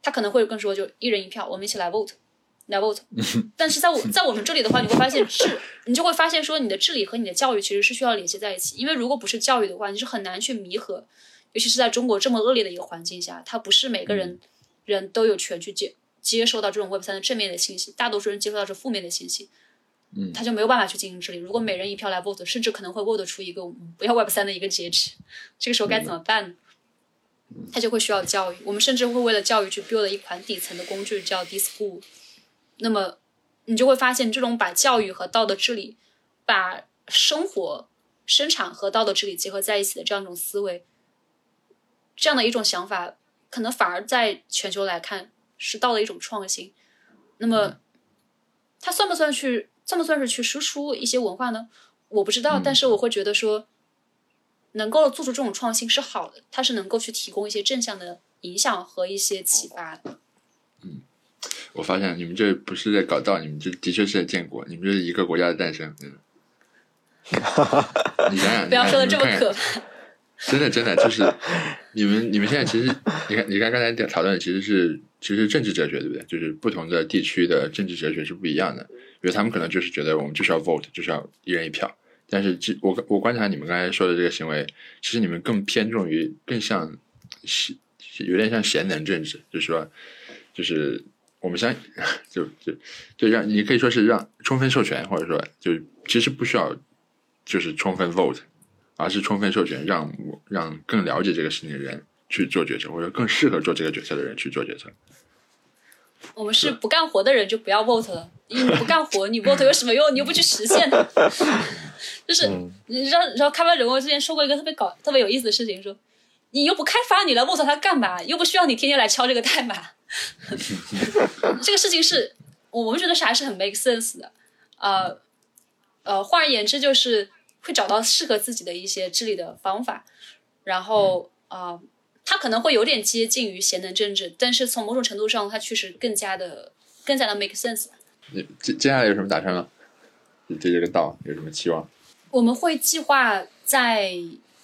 他可能会更说就一人一票，我们一起来 vote。来 vote，但是在我在我们这里的话，你会发现治，你就会发现说你的治理和你的教育其实是需要联系在一起，因为如果不是教育的话，你是很难去弥合，尤其是在中国这么恶劣的一个环境下，它不是每个人、人都有权去接接受到这种 Web 三的正面的信息，大多数人接受到是负面的信息，
嗯
他就没有办法去进行治理。如果每人一票来 vote，甚至可能会 vote 出一个不要 Web 三的一个截止，这个时候该怎么办呢？他就会需要教育，我们甚至会为了教育去 build 一款底层的工具叫 DSchool。那么你就会发现，这种把教育和道德治理、把生活、生产和道德治理结合在一起的这样一种思维，这样的一种想法，可能反而在全球来看是到了一种创新。那么，它算不算去算不算是去输出一些文化呢？我不知道，但是我会觉得说，能够做出这种创新是好的，它是能够去提供一些正向的影响和一些启发的。
我发现你们这不是在搞道，你们这的确是在建国，你们这是一个国家的诞生。嗯，你想想，
不要说的这么可怕。
真的真的就是你们你们现在其实你看你看刚才讨论的其实是其实政治哲学对不对？就是不同的地区的政治哲学是不一样的，比如他们可能就是觉得我们就是要 vote，就是要一人一票。但是其我我观察你们刚才说的这个行为，其实你们更偏重于更像贤，有点像贤能政治，就是说就是我们相就就就让你可以说是让充分授权，或者说就其实不需要就是充分 vote。而是充分授权让让更了解这个事情的人去做决策，或者更适合做这个决策的人去做决策。
我们是不干活的人就不要 vote 了，因为你不干活，你 vote 有什么用？你又不去实现它。就是你知道，你知道开发者我之前说过一个特别搞、特别有意思的事情，说你又不开发，你来 vote 它干嘛？又不需要你天天来敲这个代码。这个事情是我们觉得是还是很 make sense 的。呃呃，换而言之，就是会找到适合自己的一些治理的方法，然后啊。呃它可能会有点接近于贤能政治，但是从某种程度上，它确实更加的、更加的 make sense。
你接接下来有什么打算吗？你对这个道有什么期望？
我们会计划在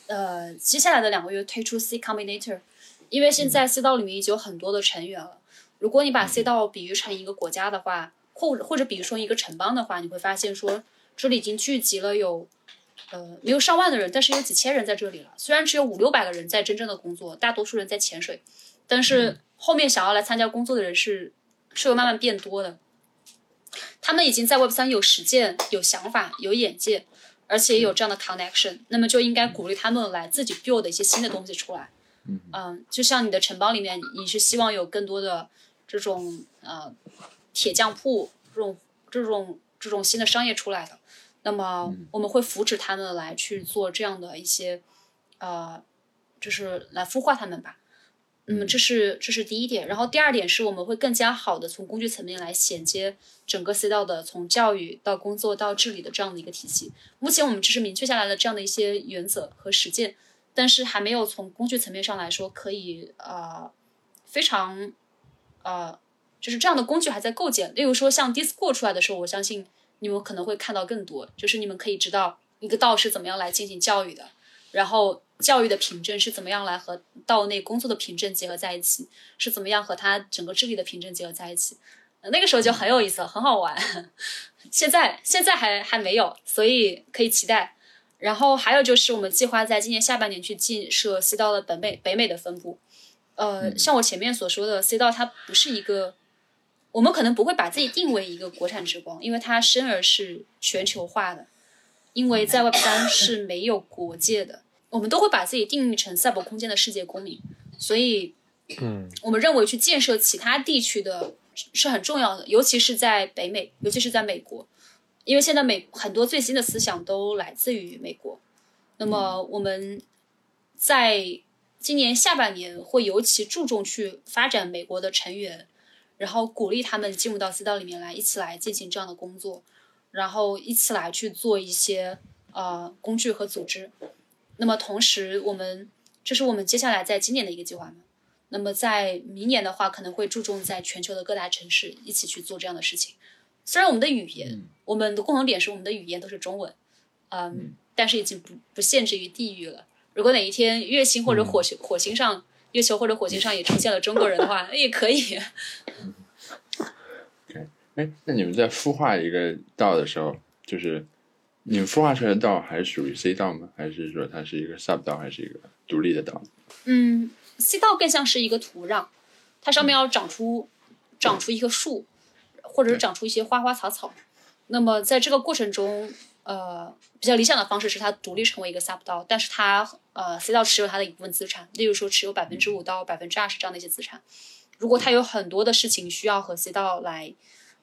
呃接下来的两个月推出 C Combinator，因为现在 C 道里面已经有很多的成员了。如果你把 C 道比喻成一个国家的话，或或者比如说一个城邦的话，你会发现说这里已经聚集了有呃没有上万的人，但是有几千人在这里了。虽然只有五六百个人在真正的工作，大多数人在潜水，但是后面想要来参加工作的人是是会慢慢变多的。他们已经在 Web 三有实践、有想法、有眼界，而且也有这样的 connection，那么就应该鼓励他们来自己 build 一些新的东西出来。
嗯
就像你的城邦里面，你是希望有更多的这种呃铁匠铺这种这种这种新的商业出来的，那么我们会扶持他们来去做这样的一些呃，就是来孵化他们吧。嗯，这是这是第一点，然后第二点是我们会更加好的从工具层面来衔接整个 C 道的从教育到工作到治理的这样的一个体系。目前我们只是明确下来了这样的一些原则和实践，但是还没有从工具层面上来说可以呃非常呃就是这样的工具还在构建。例如说像 Discord 出来的时候，我相信你们可能会看到更多，就是你们可以知道一个道是怎么样来进行教育的，然后教育的凭证是怎么样来和道内工作的凭证结合在一起，是怎么样和它整个治理的凭证结合在一起。呃那个时候就很有意思，很好玩。现在现在还还没有，所以可以期待。然后还有就是，我们计划在今年下半年去建设 C 道的北美北美的分部。呃，像我前面所说的，C 道它不是一个，我们可能不会把自己定为一个国产之光，因为它生而是全球化的，因为在 Web 三是没有国界的，我们都会把自己定义成赛博空间的世界公民，所以，
嗯，
我们认为去建设其他地区的是很重要的，尤其是在北美，尤其是在美国，因为现在美很多最新的思想都来自于美国。那么我们在今年下半年会尤其注重去发展美国的成员，然后鼓励他们进入到街道里面来，一起来进行这样的工作，然后一起来去做一些呃工具和组织。那么同时，我们这是我们接下来在今年的一个计划嘛。那么在明年的话，可能会注重在全球的各大城市一起去做这样的事情。虽然我们的语言，我们的共同点是我们的语言都是中文，嗯，但是已经不不限制于地域了。如果哪一天月星或者火星、火星上、月球或者火星上也出现了中国人的话，那也可以。
哎，那你们在孵化一个道的时候，就是你们孵化出来的道还是属于 C 道吗？还是说它是一个 sub 道，还是一个独立的道？
嗯，C 道更像是一个土壤，它上面要长出长出一棵树，或者是长出一些花花草草。那么在这个过程中，呃，比较理想的方式是它独立成为一个 sub 道，但是它呃 C 道持有它的一部分资产，例如说持有百分之五到百分之二十这样的一些资产。如果它有很多的事情需要和 C 道来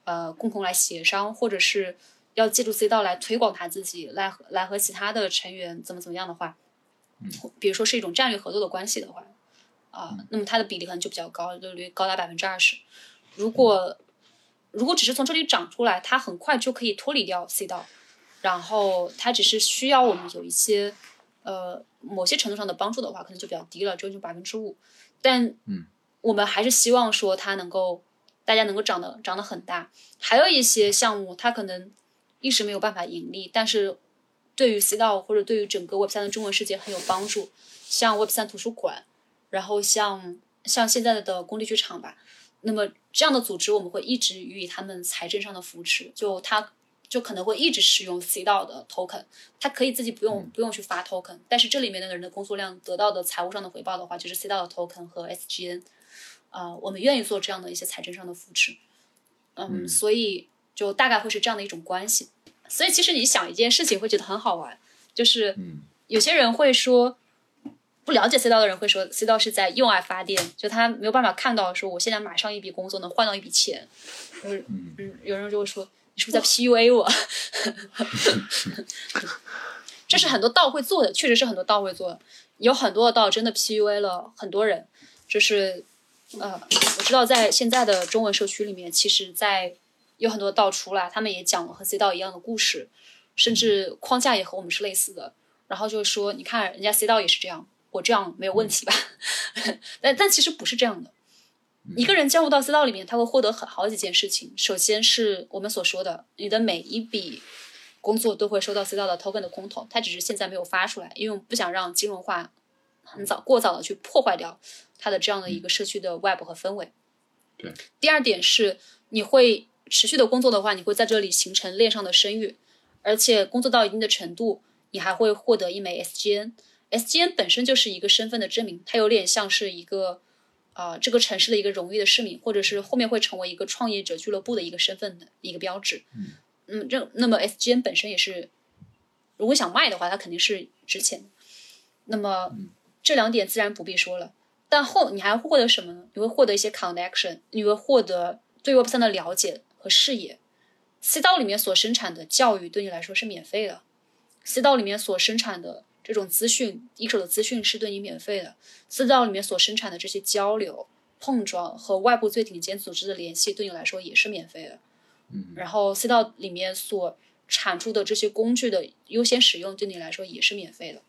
呃共同来协商，或者是要借助 C 道来推广他自己，来和来和其他的成员怎么怎么样的话，比如说是一种战略合作的关系的话，啊、那么它的比例可能就比较高，利率高达百分之二十。如果如果只是从这里长出来，它很快就可以脱离掉 C 道，然后它只是需要我们有一些呃某些程度上的帮助的话，可能就比较低了，只有就百分之五。但
嗯，
我们还是希望说它能够大家能够长得长得很大。还有一些项目，它可能一时没有办法盈利，但是对于 C 道或者对于整个 Web 三的中文世界很有帮助，像 Web 三图书馆，然后像像现在的工地剧场吧。那么这样的组织，我们会一直予以他们财政上的扶持，就它就可能会一直使用 C 道的 token，他可以自己不用不用去发 token，但是这里面那个人的工作量得到的财务上的回报的话，就是 C 道的 token 和 SGN，啊、我们愿意做这样的一些财政上的扶持，嗯，所以就大概会是这样的一种关系。所以其实你想一件事情会觉得很好玩，就是
嗯。
有些人会说，不了解 C 道的人会说 C 道是在用爱发电，就他没有办法看到说我现在马上一笔工作能换到一笔钱，嗯。嗯，有人就会说你是不是在 PUA 我？这是很多道会做的，确实是很多道会做的，有很多的道真的 PUA 了很多人，就是呃，我知道在现在的中文社区里面，其实在有很多道出来，他们也讲了和 C 道一样的故事，甚至框架也和我们是类似的。然后就是说，你看人家 C 道也是这样，我这样没有问题吧？但但其实不是这样的。一个人加入到 C 道里面，他会获得很好几件事情。首先是我们所说的，你的每一笔工作都会收到 C 道的 token 的空投，它只是现在没有发出来，因为我们不想让金融化很早过早的去破坏掉它的这样的一个社区的 web 和氛围。
对。
第二点是，你会持续的工作的话，你会在这里形成链上的声誉，而且工作到一定的程度，你还会获得一枚 SGN。SGN 本身就是一个身份的证明，它有点像是一个啊这个城市的一个荣誉的市民，或者是后面会成为一个创业者俱乐部的一个身份的一个标志。
嗯。
嗯，这那么 SGN 本身也是，如果想卖的话，它肯定是值钱的。那么这两点自然不必说了。但后你还会获得什么呢？你会获得一些 connection，你会获得对 Web 三的了解和视野。C 道里面所生产的教育对你来说是免费的，C 道里面所生产的这种资讯，一手的资讯是对你免费的。C 道里面所生产的这些交流、碰撞和外部最顶尖组织的联系，对你来说也是免费的。
嗯，
然后 C 道里面所产出的这些工具的优先使用，对你来说也是免费的。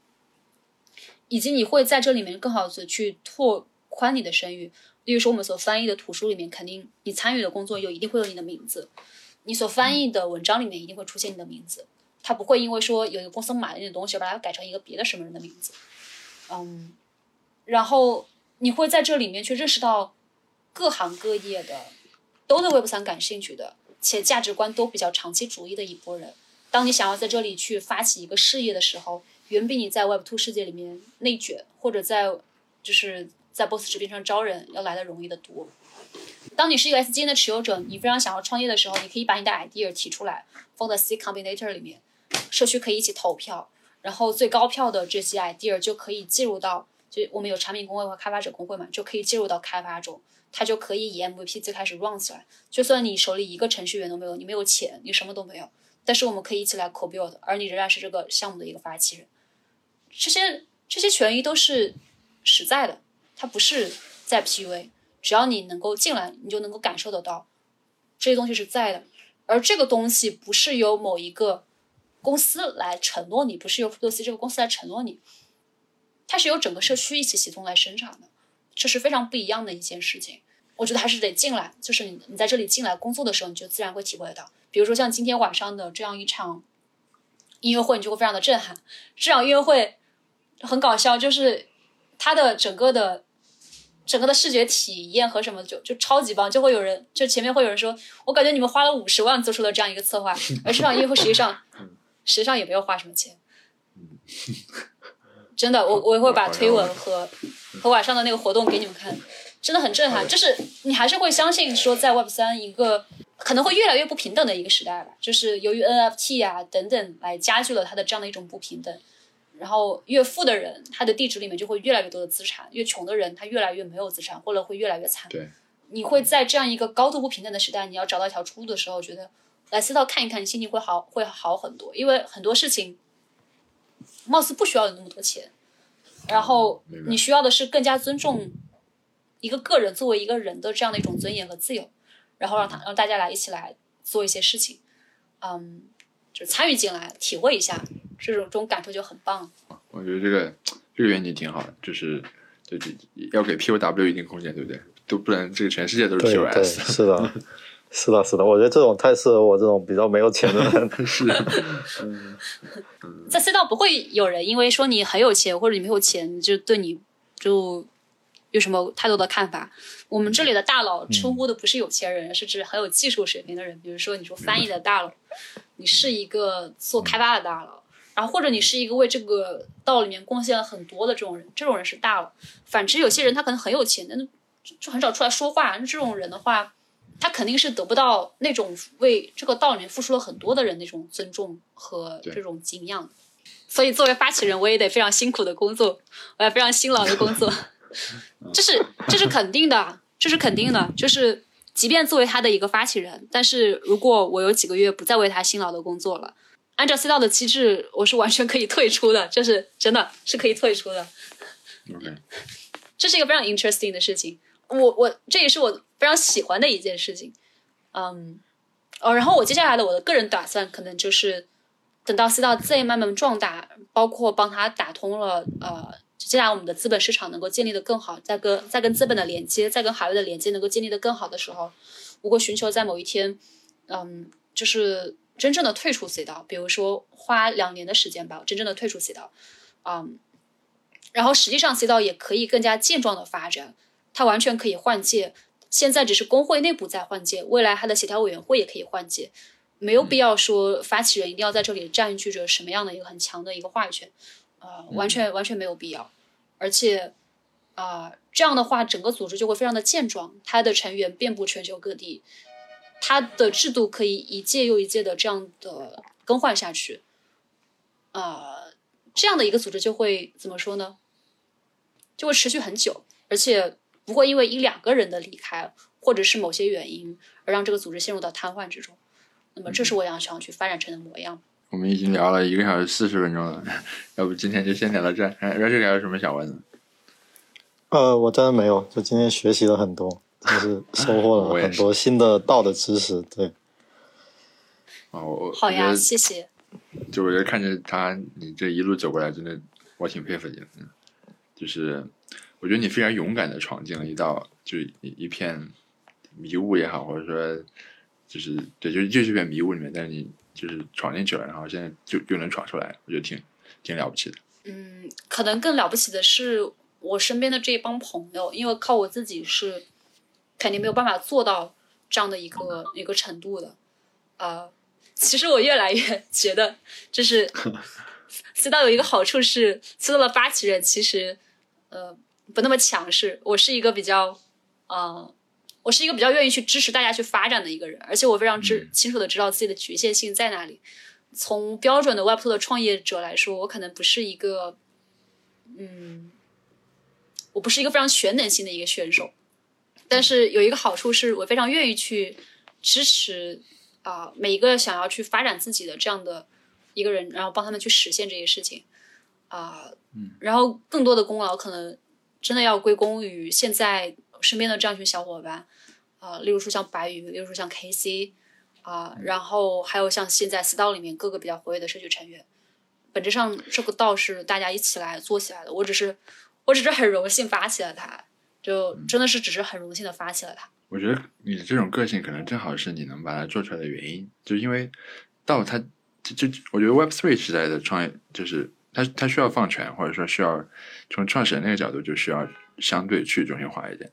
以及你会在这里面更好的去拓宽你的声誉。例如说，我们所翻译的图书里面，肯定你参与的工作有一定会有你的名字；你所翻译的文章里面一定会出现你的名字。他不会因为说有一个公司买了你的东西，把它改成一个别的什么人的名字。嗯，然后你会在这里面去认识到各行各业的都对 Web 三感兴趣的，且价值观都比较长期主义的一波人。当你想要在这里去发起一个事业的时候，远比你在 Web Two 世界里面内卷，或者在就是在 Boss 直边上招人要来的容易得多。当你是一个 SGN 的持有者，你非常想要创业的时候，你可以把你的 idea 提出来，放在 C Combinator 里面，社区可以一起投票，然后最高票的这些 idea 就可以进入到，就我们有产品工会和开发者工会嘛，就可以进入到开发中，它就可以以 MVP 最开始 run 起来。就算你手里一个程序员都没有，你没有钱，你什么都没有，但是我们可以一起来 co build，而你仍然是这个项目的一个发起人。这些这些权益都是实在的，它不是在 PUA。只要你能够进来，你就能够感受得到这些东西是在的。而这个东西不是由某一个公司来承诺你，不是由福克斯这个公司来承诺你，它是由整个社区一起协同来生产的，这是非常不一样的一件事情。我觉得还是得进来，就是你你在这里进来工作的时候，你就自然会体会得到。比如说像今天晚上的这样一场音乐会，你就会非常的震撼。这场音乐会。很搞笑，就是它的整个的整个的视觉体验和什么就就超级棒，就会有人就前面会有人说，我感觉你们花了五十万做出了这样一个策划，而这场音乐会实际上实际上也没有花什么钱，真的，我我会把推文和和晚上的那个活动给你们看，真的很震撼，就是你还是会相信说，在 Web 三一个可能会越来越不平等的一个时代吧，就是由于 NFT 啊等等来加剧了它的这样的一种不平等。然后越富的人，他的地址里面就会越来越多的资产；越穷的人，他越来越没有资产，或者会越来越惨。
对，
你会在这样一个高度不平等的时代，你要找到一条出路的时候，觉得来思道看一看，你心情会好，会好很多。因为很多事情，貌似不需要有那么多钱，然后你需要的是更加尊重一个个人作为一个人的这样的一种尊严和自由，然后让他让大家来一起来做一些事情，嗯，就参与进来，体会一下。这种这种感受就很棒。
我觉得这个这个愿景挺好的，就是就要给 POW 一定空间，对不对？都不能这个全世界都是 POS。
是的，是的，是的。我觉得这种太适合我这种比较没有钱的人。
是。
嗯。在 C 道不会有人因为说你很有钱或者你没有钱就对你就有什么太多的看法。我们这里的大佬称呼的不是有钱人，是指很有技术水平的人。比如说你说翻译的大佬，你是一个做开发的大佬。然后或者你是一个为这个道里面贡献了很多的这种人，这种人是大佬。反之，有些人他可能很有钱，但就很少出来说话。那这种人的话，他肯定是得不到那种为这个道里面付出了很多的人那种尊重和这种敬仰。所以作为发起人，我也得非常辛苦的工作，我要非常辛劳的工作。这是这是肯定的，这是肯定的。就是即便作为他的一个发起人，但是如果我有几个月不再为他辛劳的工作了。按照 C 道的机制，我是完全可以退出的，就是真的是可以退出的。
OK，
这是一个非常 interesting 的事情，我我这也是我非常喜欢的一件事情。嗯，哦，然后我接下来的我的个人打算，可能就是等到 C 道再慢慢壮大，包括帮他打通了呃，接下来我们的资本市场能够建立的更好，再跟再跟资本的连接，再跟海外的连接能够建立的更好的时候，我会寻求在某一天，嗯，就是。真正的退出 C 道，比如说花两年的时间吧，真正的退出 C 道，嗯，然后实际上 C 道也可以更加健壮的发展，它完全可以换届。现在只是工会内部在换届，未来它的协调委员会也可以换届，没有必要说发起人一定要在这里占据着什么样的一个很强的一个话语权，呃，完全完全没有必要。而且，啊，这样的话，整个组织就会非常的健壮，它的成员遍布全球各地，它的制度可以一届又一届的这样的更换下去，呃，这样的一个组织就会怎么说呢？就会持续很久，而且。不会因为一两个人的离开，或者是某些原因，而让这个组织陷入到瘫痪之中。那么，这是我想想去发展成的模样。
我们已经聊了一个小时四十分钟了，要不今天就先聊到这。r 这 c 还有什么想问的？
呃，我真的没有，就今天学习了很多，就是收获了 很多新的道的知识。对。
哦，
好呀，谢谢。
就我觉得看着他，你这一路走过来，真的我挺佩服你的。就是。我觉得你非常勇敢的闯进了一道，就是一片迷雾也好，或者说就是对，就是就是一片迷雾里面，但是你就是闯进去了，然后现在就就能闯出来，我觉得挺挺了不起的。
嗯，可能更了不起的是我身边的这一帮朋友，因为靠我自己是肯定没有办法做到这样的一个一个程度的。呃，其实我越来越觉得，就是 知道有一个好处是，知道了发起人其实呃。不那么强势，我是一个比较，呃，我是一个比较愿意去支持大家去发展的一个人，而且我非常知清楚的知道自己的局限性在哪里。从标准的 Web2 的创业者来说，我可能不是一个，嗯，我不是一个非常全能性的一个选手。但是有一个好处是我非常愿意去支持啊每一个想要去发展自己的这样的一个人，然后帮他们去实现这些事情啊，嗯，然后更多的功劳可能。真的要归功于现在身边的这样一群小伙伴，啊，例如说像白宇，例如说像 KC，啊，然后还有像现在 s t 里面各个比较活跃的社区成员。本质上，这个道是大家一起来做起来的。我只是，我只是很荣幸发起了它，就真的是只是很荣幸的发起了它。
我觉得你这种个性可能正好是你能把它做出来的原因，就因为道它就就我觉得 Web Three 时代的创业就是。他他需要放权，或者说需要从创始人那个角度就需要相对去中心化一点。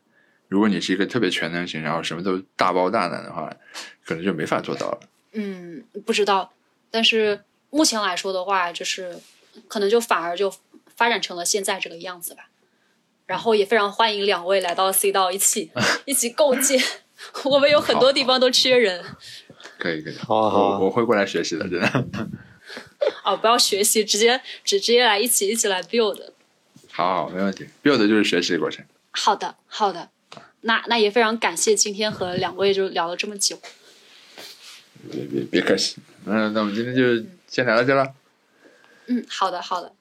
如果你是一个特别全能型，然后什么都大包大揽的话，可能就没法做到了。
嗯，不知道。但是目前来说的话，就是可能就反而就发展成了现在这个样子吧。然后也非常欢迎两位来到 C 道一起 一起构建。我们有很多地方都缺人。
可以可以，
好好，
我会过来学习的，真的。
哦，不要学习，直接直直接来一起一起来 build。
好，好，没问题，build 就是学习的过程。
好的，好的，那那也非常感谢今天和两位就聊了这么久。
别别别客气，嗯，那我们今天就先聊到这了。
嗯，好的，好的，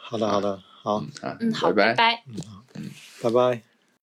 好的，好的，好，
嗯，好，
拜
拜，
嗯，拜拜。